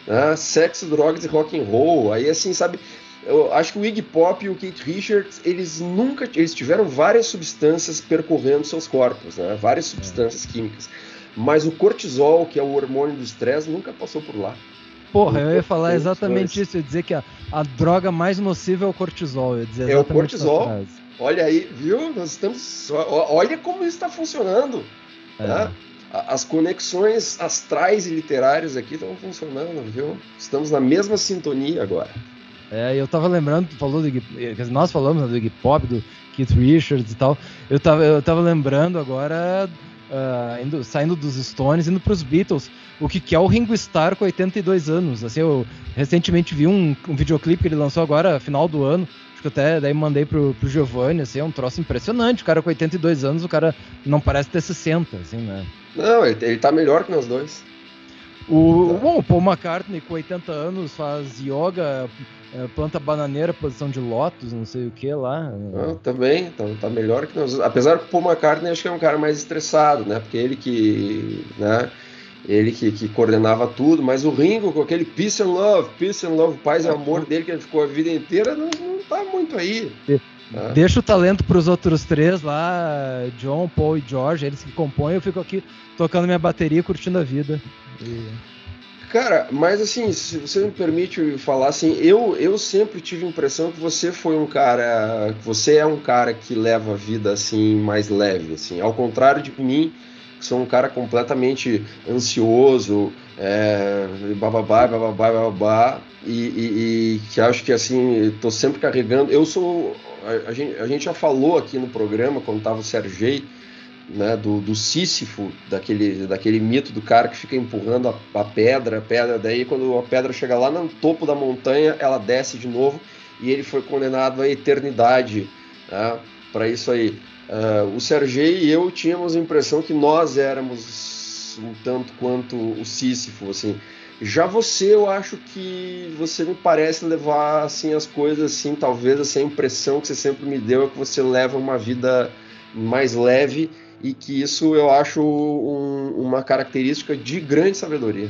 né, sexo, drogas e rock and roll. Aí, assim, sabe, eu acho que o Iggy Pop e o Keith Richards, eles nunca, eles tiveram várias substâncias percorrendo seus corpos, né, várias substâncias químicas. Mas o cortisol, que é o hormônio do estresse, nunca passou por lá. Porra, eu ia falar exatamente isso. Eu ia dizer que a, a droga mais nociva é o cortisol. Eu ia dizer é o cortisol. Olha aí, viu? Nós estamos. Olha como isso está funcionando. É. Tá? As conexões astrais e literárias aqui estão funcionando, viu? Estamos na mesma sintonia agora. É, eu tava lembrando, tu falou do nós falamos né, do Iggy Pop, do Keith Richards e tal. Eu tava, eu tava lembrando agora uh, indo, saindo dos Stones, indo pros Beatles, o que, que é o Ringo Starr com 82 anos. Assim, eu recentemente vi um, um videoclipe que ele lançou agora, final do ano, acho que até daí mandei pro, pro Giovanni, assim, é um troço impressionante. O cara com 82 anos, o cara não parece ter 60, assim, né? Não, ele, ele tá melhor que nós dois. O, bom, o Paul McCartney com 80 anos faz yoga, é, planta bananeira, posição de lótus, não sei o que lá. Ah, também, tá, tá, melhor que nós. Apesar que o Paul McCartney acho que é um cara mais estressado, né? Porque ele que, né? Ele que, que coordenava tudo, mas o Ringo com aquele peace and love, peace and love, paz e amor dele que ele ficou a vida inteira, não, não tá muito aí. Tá? Deixa o talento para os outros três lá, John, Paul e George, eles que compõem, eu fico aqui tocando minha bateria, curtindo a vida. E... Cara, mas assim, se você me permite falar assim, eu, eu sempre tive a impressão que você foi um cara, você é um cara que leva a vida assim mais leve, assim, ao contrário de mim, que sou um cara completamente ansioso, é, bababá, bababá, bababá, e, e, e que acho que assim, estou sempre carregando. Eu sou, a, a, gente, a gente já falou aqui no programa quando tava o Sergei né, do, do Sísifo, daquele, daquele mito do cara que fica empurrando a, a, pedra, a pedra, daí quando a pedra chega lá no topo da montanha, ela desce de novo e ele foi condenado à eternidade né, para isso aí. Uh, o Sergei e eu tínhamos a impressão que nós éramos um tanto quanto o Sísifo, assim. Já você, eu acho que você me parece levar assim as coisas assim, talvez assim, a impressão que você sempre me deu é que você leva uma vida mais leve e que isso eu acho um, uma característica de grande sabedoria.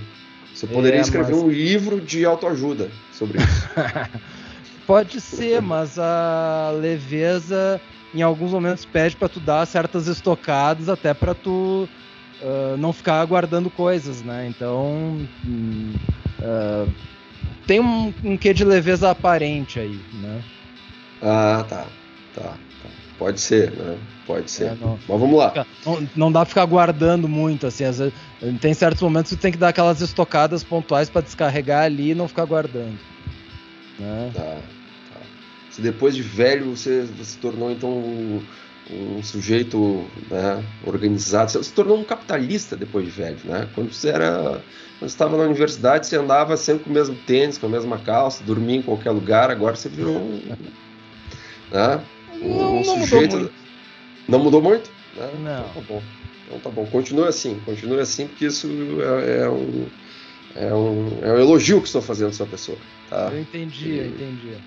Você poderia é, escrever mas... um livro de autoajuda sobre isso. Pode ser, mas a leveza em alguns momentos pede para tu dar certas estocadas até para tu uh, não ficar guardando coisas, né? Então uh, tem um, um quê de leveza aparente aí, né? Ah, tá, tá, tá. Pode ser, né? Pode ser. É, não, Mas vamos lá. Não, não, dá pra ficar guardando muito, assim. Vezes, tem certos momentos que tu tem que dar aquelas estocadas pontuais para descarregar ali e não ficar guardando. Né? Tá, tá. Se depois de velho você, você se tornou então um, um sujeito né, organizado, você se tornou um capitalista depois de velho, né? Quando você era. Quando você estava na universidade, você andava sempre com o mesmo tênis, com a mesma calça, dormia em qualquer lugar, agora você virou um. Né? Um, um sujeito. Não mudou muito? Não. Não. Então tá bom. Então tá bom. Continue assim. Continue assim, porque isso é, é um, é, um, é um elogio que estou fazendo à sua pessoa. Tá? Eu entendi, e... eu entendi.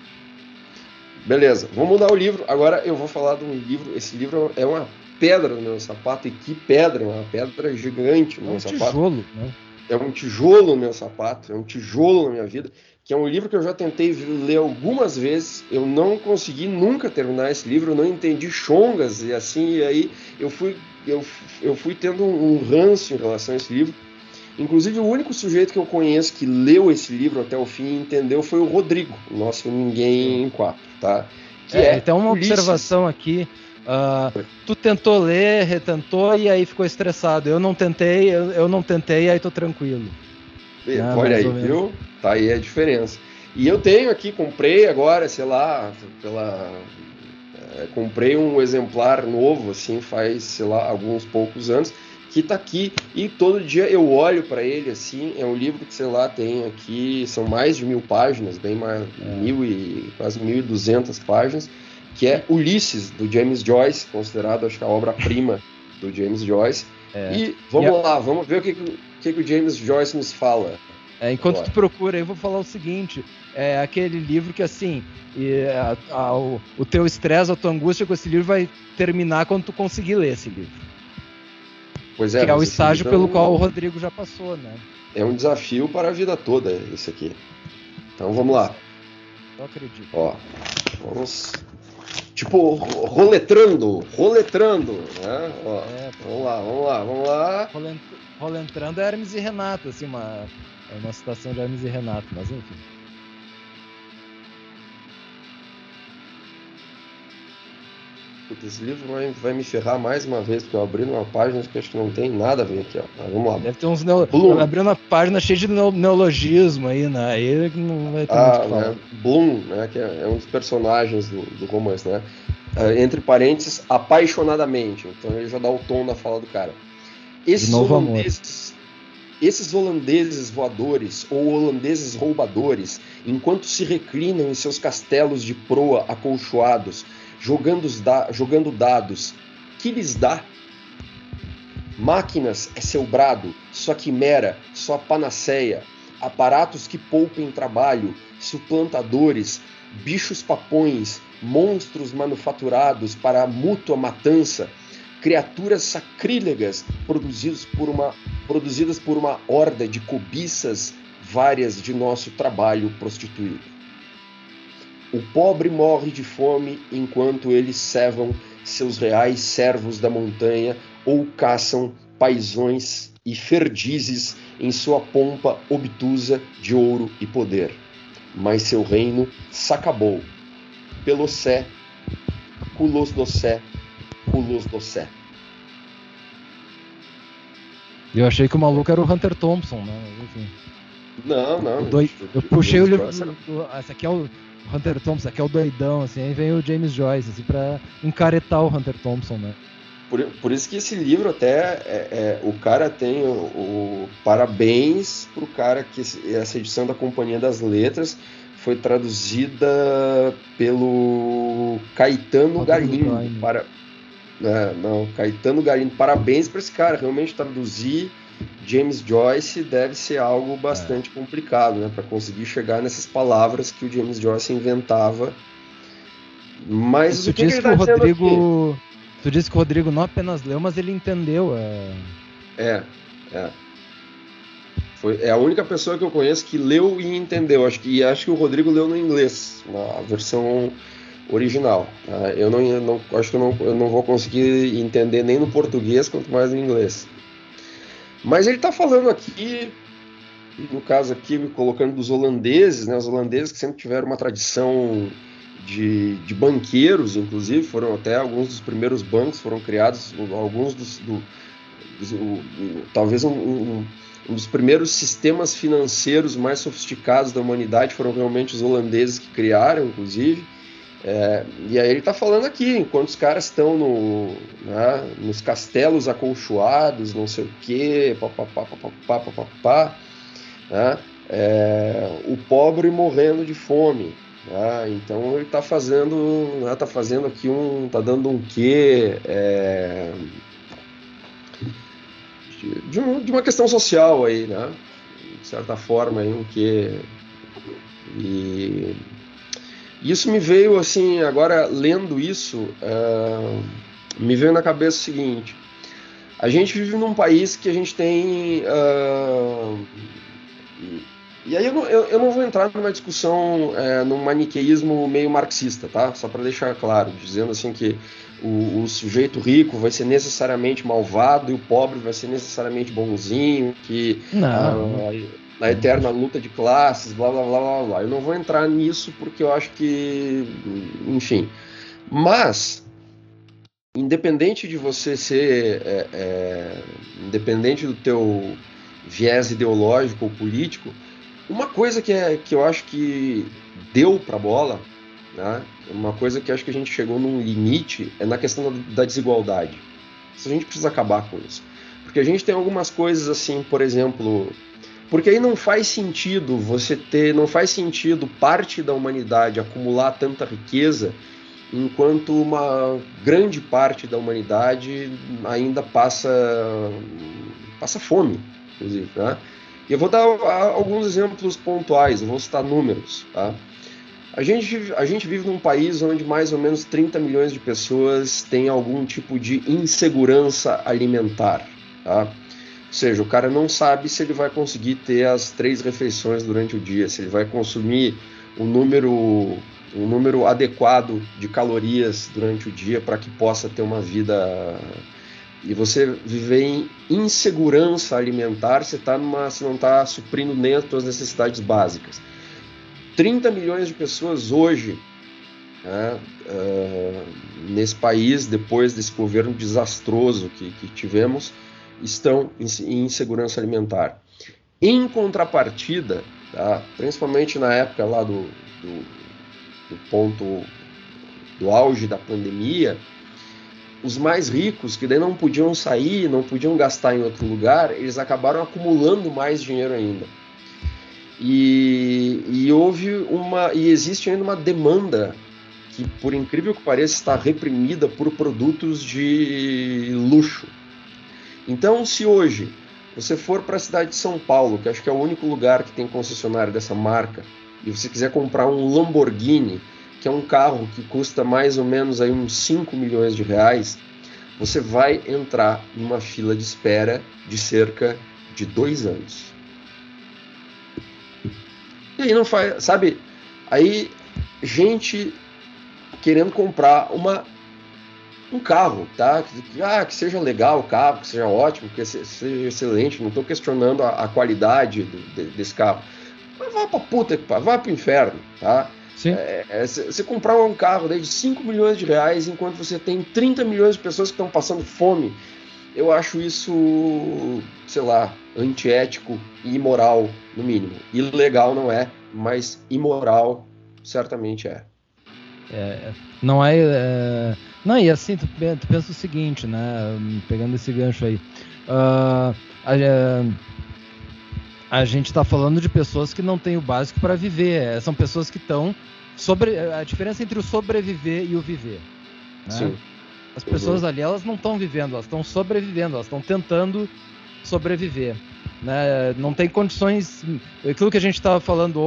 Beleza, vamos mudar o livro. Agora eu vou falar de um livro. Esse livro é uma pedra no meu sapato. E que pedra! Uma pedra gigante no é um meu sapato. Tijolo, né? É um tijolo no meu sapato, é um tijolo na minha vida que é um livro que eu já tentei ler algumas vezes, eu não consegui nunca terminar esse livro, eu não entendi chongas e assim, e aí eu fui, eu, eu fui tendo um ranço em relação a esse livro. Inclusive, o único sujeito que eu conheço que leu esse livro até o fim e entendeu foi o Rodrigo, o nosso Ninguém em Quatro, tá? Que é, é então uma Ulisses. observação aqui, Uh, tu tentou ler, retentou e aí ficou estressado. Eu não tentei, eu, eu não tentei aí tô tranquilo. Ah, olha aí, viu? Tá aí a diferença. E eu tenho aqui, comprei agora, sei lá, pela. É, comprei um exemplar novo, assim, faz, sei lá, alguns poucos anos, que tá aqui. E todo dia eu olho para ele, assim, é um livro que, sei lá, tem aqui, são mais de mil páginas, bem mais, é. mil e quase mil e duzentas páginas que é Ulisses, do James Joyce, considerado, acho que a obra-prima do James Joyce. É. E vamos e lá, vamos ver o que, que, que, o James Joyce nos fala. É, enquanto agora. tu procura, eu vou falar o seguinte: é aquele livro que, assim, e, a, a, o, o teu estresse, a tua angústia com esse livro vai terminar quando tu conseguir ler esse livro. Pois é. Que é o estágio pelo é um... qual o Rodrigo já passou, né? É um desafio para a vida toda, isso aqui. Então vamos lá. Eu acredito. Ó, vamos tipo, roletrando, roletrando, né? Ó, é, vamos lá, vamos lá, vamos lá. Roletrando é Hermes e Renato, assim, uma, é uma citação de Hermes e Renato, mas enfim. Puta, esse livro vai, vai me ferrar mais uma vez, porque eu abri uma página que acho que não tem nada a ver aqui, ó. Mas vamos lá. Deve ter uns neo... Bloom. Abriu uma página cheia de neologismo aí, né? Aí não vai ter ah, muito né? Bloom, né? Que é, é, um dos personagens do, do romance, né? Uh, entre parênteses, apaixonadamente. Então ele já dá o tom da fala do cara. Esses holandeses, esses holandeses voadores ou holandeses roubadores, enquanto se reclinam em seus castelos de proa acolchoados, jogando, da jogando dados. Que lhes dá? Máquinas é seu brado, sua quimera, sua panaceia, aparatos que poupem trabalho, suplantadores, bichos papões, monstros manufaturados para a mútua matança, criaturas sacrílegas produzidas por uma, produzidas por uma horda de cobiças várias de nosso trabalho prostituído. O pobre morre de fome enquanto eles cevam seus reais servos da montanha ou caçam paisões e ferdizes em sua pompa obtusa de ouro e poder. Mas seu reino s'acabou. Pelo sé, culos culos do sé. Eu achei que o maluco era o Hunter Thompson, né? Enfim. Não, não. Eu puxei o livro. Esse aqui é o Hunter Thompson, que é o doidão, assim, aí vem o James Joyce, assim, pra encaretar o Hunter Thompson, né? Por, por isso que esse livro até é, é, o cara tem o, o, parabéns pro cara que essa edição da Companhia das Letras foi traduzida pelo Caetano Galindo. Para, é, não, Caetano Galindo, parabéns para esse cara, realmente traduzir James Joyce deve ser algo bastante é. complicado, né, para conseguir chegar nessas palavras que o James Joyce inventava. Mas tu o que, disse que, tá o Rodrigo, tu disse que o Rodrigo não apenas leu, mas ele entendeu. É, é. é. Foi, é a única pessoa que eu conheço que leu e entendeu. Acho que acho que o Rodrigo leu no inglês, na versão original. Tá? Eu não, não acho que eu não, eu não vou conseguir entender nem no português quanto mais no inglês. Mas ele está falando aqui, no caso aqui, colocando dos holandeses, né? Os holandeses que sempre tiveram uma tradição de, de banqueiros, inclusive, foram até alguns dos primeiros bancos foram criados, alguns dos, do, dos o, talvez um, um, um, dos primeiros sistemas financeiros mais sofisticados da humanidade foram realmente os holandeses que criaram, inclusive. É, e aí ele está falando aqui, enquanto os caras estão no, né, nos castelos acolchoados, não sei o que, papapá, papapá, papapá, né, é, o pobre morrendo de fome. Né, então ele está fazendo, né, tá fazendo aqui um, está dando um quê é, de, um, de, uma questão social aí, né, de certa forma aí um quê e isso me veio assim, agora lendo isso, uh, me veio na cabeça o seguinte: a gente vive num país que a gente tem. Uh, e aí eu não, eu, eu não, vou entrar numa discussão, é, num maniqueísmo meio marxista, tá? Só para deixar claro, dizendo assim que o, o, sujeito rico vai ser necessariamente malvado e o pobre vai ser necessariamente bonzinho, que não. Uh, na eterna luta de classes, blá blá blá blá blá. Eu não vou entrar nisso porque eu acho que, enfim. Mas independente de você ser, é, é, independente do teu viés ideológico ou político, uma coisa que, é, que eu acho que deu para a bola, né, uma coisa que acho que a gente chegou num limite é na questão da, da desigualdade. Isso a gente precisa acabar com isso. Porque a gente tem algumas coisas assim, por exemplo, porque aí não faz sentido você ter, não faz sentido parte da humanidade acumular tanta riqueza enquanto uma grande parte da humanidade ainda passa passa fome, inclusive, né? E eu vou dar alguns exemplos pontuais, eu vou citar números, tá? A gente, a gente vive num país onde mais ou menos 30 milhões de pessoas têm algum tipo de insegurança alimentar, tá? Ou seja, o cara não sabe se ele vai conseguir ter as três refeições durante o dia, se ele vai consumir um número, um número adequado de calorias durante o dia para que possa ter uma vida. E você viver em insegurança alimentar, você, tá numa, você não está suprindo nem as suas necessidades básicas. 30 milhões de pessoas hoje né, uh, nesse país, depois desse governo desastroso que, que tivemos, estão em insegurança alimentar. Em contrapartida, tá, principalmente na época lá do, do, do ponto do auge da pandemia, os mais ricos, que daí não podiam sair, não podiam gastar em outro lugar, eles acabaram acumulando mais dinheiro ainda. E, e houve uma. E existe ainda uma demanda que, por incrível que pareça, está reprimida por produtos de luxo. Então, se hoje você for para a cidade de São Paulo, que acho que é o único lugar que tem concessionário dessa marca, e você quiser comprar um Lamborghini, que é um carro que custa mais ou menos aí uns 5 milhões de reais, você vai entrar numa fila de espera de cerca de dois anos. E aí não faz, sabe? Aí gente querendo comprar uma um carro, tá? Que, ah, que seja legal o carro, que seja ótimo, que seja excelente, não estou questionando a, a qualidade do, de, desse carro. Mas vá pra puta que vá pro inferno, tá? Sim. É, é, você comprar um carro de 5 milhões de reais enquanto você tem 30 milhões de pessoas que estão passando fome, eu acho isso, sei lá, antiético e imoral, no mínimo. Ilegal não é, mas imoral certamente é. É, não é, é, Não, e assim, tu, tu, pensa o seguinte, né? Pegando esse gancho aí. Uh, a, é, a, gente está falando de pessoas que não têm o básico para viver. É, são pessoas que estão. Sobre, a diferença entre o sobreviver e o viver. Né? Sim. As pessoas uhum. ali, elas não estão vivendo, elas estão sobrevivendo, elas estão tentando sobreviver. Né? Não tem condições. Aquilo que a gente estava falando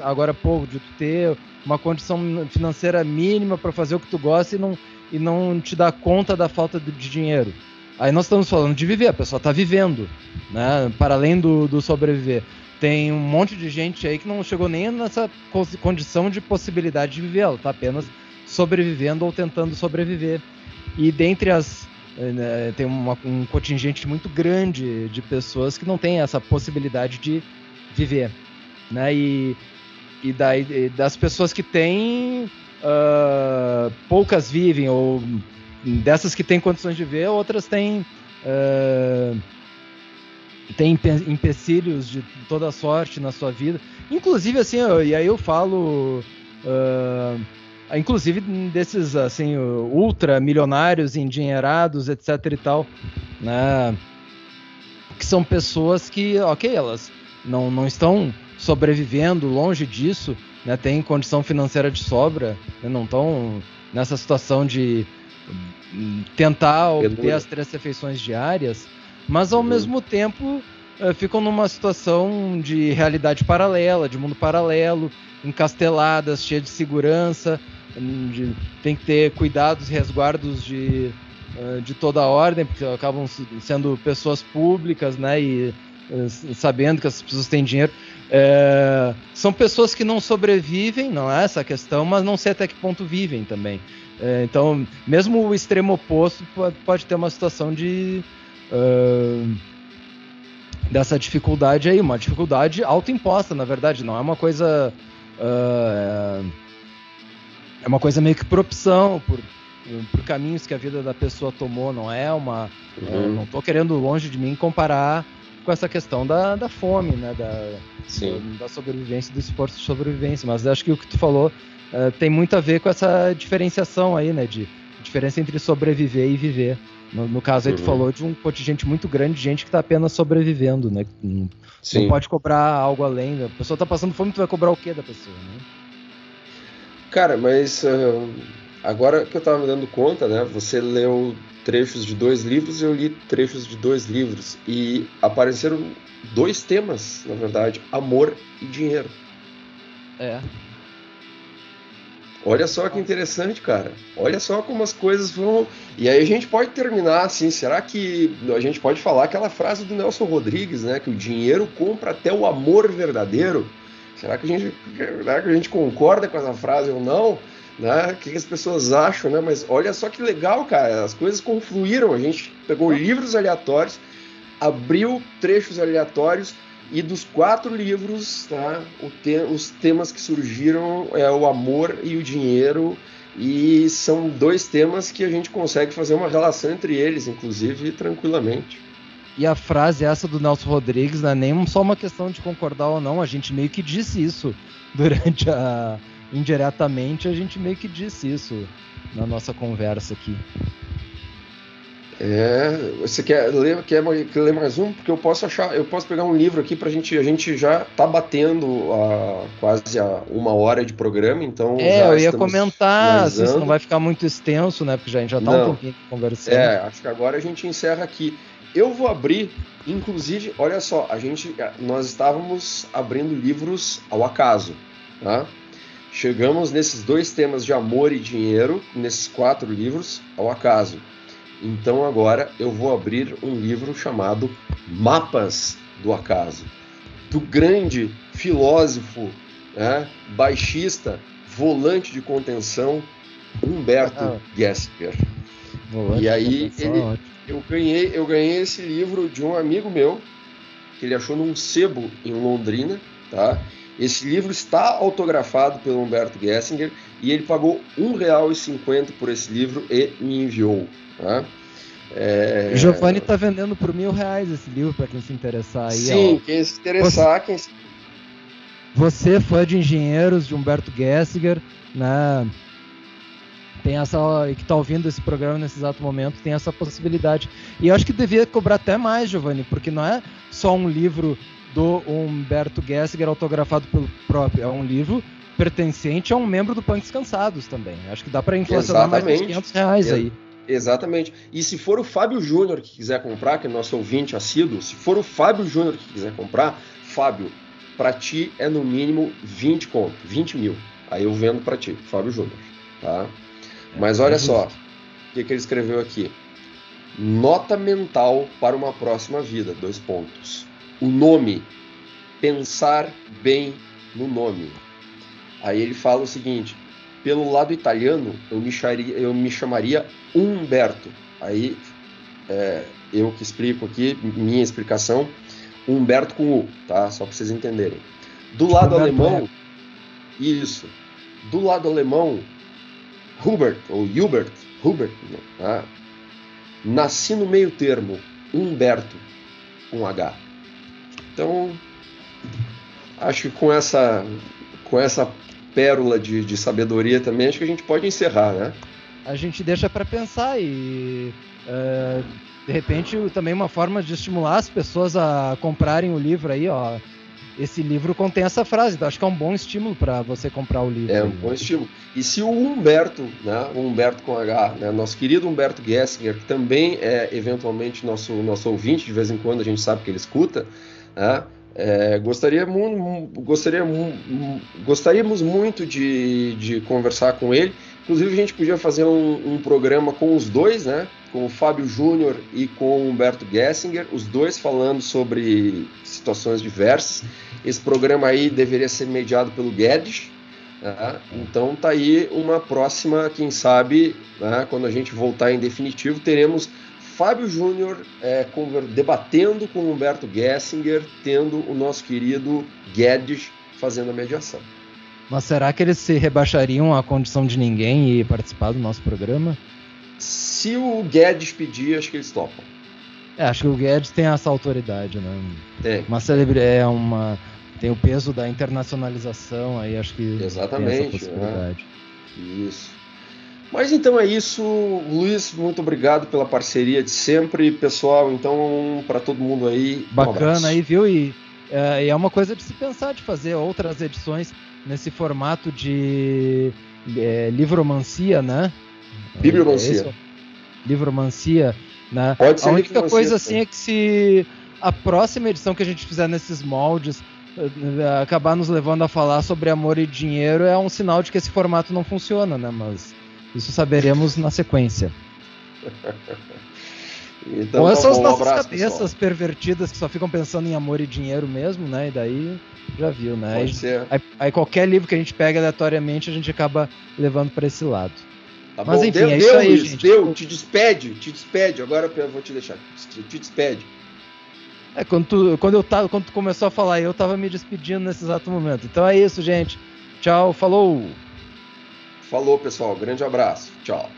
agora há pouco, de ter uma condição financeira mínima para fazer o que tu gosta e não, e não te dar conta da falta de dinheiro. Aí nós estamos falando de viver, a pessoa está vivendo, né? Para além do, do sobreviver. Tem um monte de gente aí que não chegou nem nessa condição de possibilidade de viver, ela está apenas sobrevivendo ou tentando sobreviver. E dentre as. Né, tem uma, um contingente muito grande de pessoas que não tem essa possibilidade de viver. Né? E e daí, das pessoas que têm, uh, poucas vivem, ou dessas que têm condições de ver, outras têm, uh, têm empecilhos de toda sorte na sua vida. Inclusive, assim, eu, e aí eu falo. Uh, inclusive desses assim ultra milionários endinheirados etc e tal né que são pessoas que ok elas não, não estão sobrevivendo longe disso, né, tem condição financeira de sobra, né, não estão nessa situação de hum, tentar obter as três refeições diárias, mas ao uhum. mesmo tempo uh, ficam numa situação de realidade paralela, de mundo paralelo, encasteladas, cheia de segurança, de, tem que ter cuidados, resguardos de, uh, de toda a ordem, porque acabam sendo pessoas públicas, né, e uh, sabendo que as pessoas têm dinheiro. É, são pessoas que não sobrevivem, não é essa a questão, mas não sei até que ponto vivem também. É, então, mesmo o extremo oposto pode, pode ter uma situação de. Uh, dessa dificuldade aí, uma dificuldade autoimposta, na verdade, não é uma coisa. Uh, é uma coisa meio que por opção, por, por caminhos que a vida da pessoa tomou, não é uma. Uhum. não estou querendo longe de mim comparar com essa questão da, da fome, né? Da, Sim. da sobrevivência, do esforço de sobrevivência. Mas acho que o que tu falou uh, tem muito a ver com essa diferenciação aí, né? De diferença entre sobreviver e viver. No, no caso aí, tu uhum. falou de um contingente muito grande de gente que está apenas sobrevivendo, né? Não, não, pode cobrar algo além. A pessoa está passando fome, tu vai cobrar o quê da pessoa, né? Cara, mas uh, agora que eu estava me dando conta, né? Você leu trechos de dois livros, eu li trechos de dois livros e apareceram dois temas, na verdade, amor e dinheiro. É. Olha só que interessante, cara. Olha só como as coisas vão. E aí a gente pode terminar assim. Será que a gente pode falar aquela frase do Nelson Rodrigues, né? Que o dinheiro compra até o amor verdadeiro. Será que a gente, será que a gente concorda com essa frase ou não? Né? O que as pessoas acham, né? Mas olha só que legal, cara. As coisas confluíram. A gente pegou livros aleatórios, abriu trechos aleatórios e dos quatro livros, tá? Te os temas que surgiram é o amor e o dinheiro. E são dois temas que a gente consegue fazer uma relação entre eles, inclusive, tranquilamente. E a frase essa do Nelson Rodrigues não é nem só uma questão de concordar ou não, a gente meio que disse isso durante a, indiretamente a gente meio que disse isso na nossa conversa aqui. É, você quer ler, quer, ler mais um? Porque eu posso achar, eu posso pegar um livro aqui pra gente, a gente já tá batendo a, quase a uma hora de programa, então. É, eu ia comentar, assim, isso não vai ficar muito extenso, né? Porque já, a gente já tá não. um pouquinho conversando. É, acho que agora a gente encerra aqui. Eu vou abrir, inclusive, olha só, a gente, nós estávamos abrindo livros ao acaso, tá? Chegamos nesses dois temas de amor e dinheiro, nesses quatro livros, ao acaso. Então agora eu vou abrir um livro chamado Mapas do Acaso, do grande filósofo, né, baixista, volante de contenção, Humberto ah, Gessinger. E aí ele, eu ganhei, eu ganhei esse livro de um amigo meu que ele achou num sebo em Londrina, tá? Esse livro está autografado pelo Humberto Gessinger e ele pagou R$ 1,50 por esse livro e me enviou. Tá? É... Giovanni está vendendo por mil reais esse livro para quem se interessar aí. Sim, ó. quem se interessar, você, quem se... Você, fã de engenheiros de Humberto Gessinger, né? Tem essa que está ouvindo esse programa nesse exato momento, tem essa possibilidade. E eu acho que devia cobrar até mais, Giovanni, porque não é só um livro do Humberto Gessinger, autografado pelo próprio. É um livro pertencente a um membro do Punks Cansados também. Acho que dá para inflacionar mais uns 500 reais aí. Exatamente. E se for o Fábio Júnior que quiser comprar, que é nosso ouvinte assíduo, se for o Fábio Júnior que quiser comprar, Fábio, para ti é no mínimo 20 conto, 20 mil. Aí eu vendo para ti, Fábio Júnior. Tá? Mas olha só, o que, que ele escreveu aqui? Nota mental para uma próxima vida, dois pontos o nome, pensar bem no nome. Aí ele fala o seguinte: pelo lado italiano, eu me, charia, eu me chamaria Humberto. Aí é, eu que explico aqui, minha explicação, Humberto com U, tá? Só para vocês entenderem. Do lado Humberto alemão, é. isso. Do lado alemão, Hubert, ou Hubert, Hubert, tá? nasci no meio termo, Humberto, com H. Então, acho que com essa, com essa pérola de, de sabedoria também, acho que a gente pode encerrar, né? A gente deixa para pensar e uh, de repente também uma forma de estimular as pessoas a comprarem o livro aí, ó. Esse livro contém essa frase, então acho que é um bom estímulo para você comprar o livro. É um bom estímulo. E se o Humberto, né, o Humberto com H, né, nosso querido Humberto Gessinger, que também é eventualmente nosso, nosso ouvinte, de vez em quando a gente sabe que ele escuta, né? É, gostaria, gostaria, gostaríamos muito de, de conversar com ele. Inclusive, a gente podia fazer um, um programa com os dois, né? com o Fábio Júnior e com o Humberto Gessinger, os dois falando sobre situações diversas. Esse programa aí deveria ser mediado pelo Guedes. Né? Então, tá aí uma próxima, quem sabe, né? quando a gente voltar em definitivo, teremos Fábio Júnior é, debatendo com Humberto Gessinger, tendo o nosso querido Guedes fazendo a mediação. Mas será que eles se rebaixariam à condição de ninguém e participar do nosso programa? se o Guedes pedir, acho que eles topam. É, acho que o Guedes tem essa autoridade, né? Tem. Uma celebridade, é uma tem o peso da internacionalização aí, acho que Exatamente, tem essa possibilidade. Né? Isso. Mas então é isso, Luiz, muito obrigado pela parceria de sempre, pessoal. Então, para todo mundo aí, bacana um aí, viu? E é, é uma coisa de se pensar de fazer outras edições nesse formato de é, livromancia, né? Bibliomancia. É livromancia, né? Pode ser a única coisa assim é que se a próxima edição que a gente fizer nesses moldes eh, acabar nos levando a falar sobre amor e dinheiro é um sinal de que esse formato não funciona, né? Mas isso saberemos na sequência. então, Ou são as nossas abraço, cabeças pessoal. pervertidas que só ficam pensando em amor e dinheiro mesmo, né? E daí já viu, né? Aí, aí, aí, qualquer livro que a gente pega aleatoriamente a gente acaba levando para esse lado. Tá Mas bom? enfim, deu, é deu, aí, Luiz, gente. deu, te despede, te despede. Agora eu vou te deixar, te despede. É, quando tu, quando eu tava, quando tu começou a falar, eu tava me despedindo nesse exato momento. Então é isso, gente. Tchau, falou. Falou, pessoal. Grande abraço. Tchau.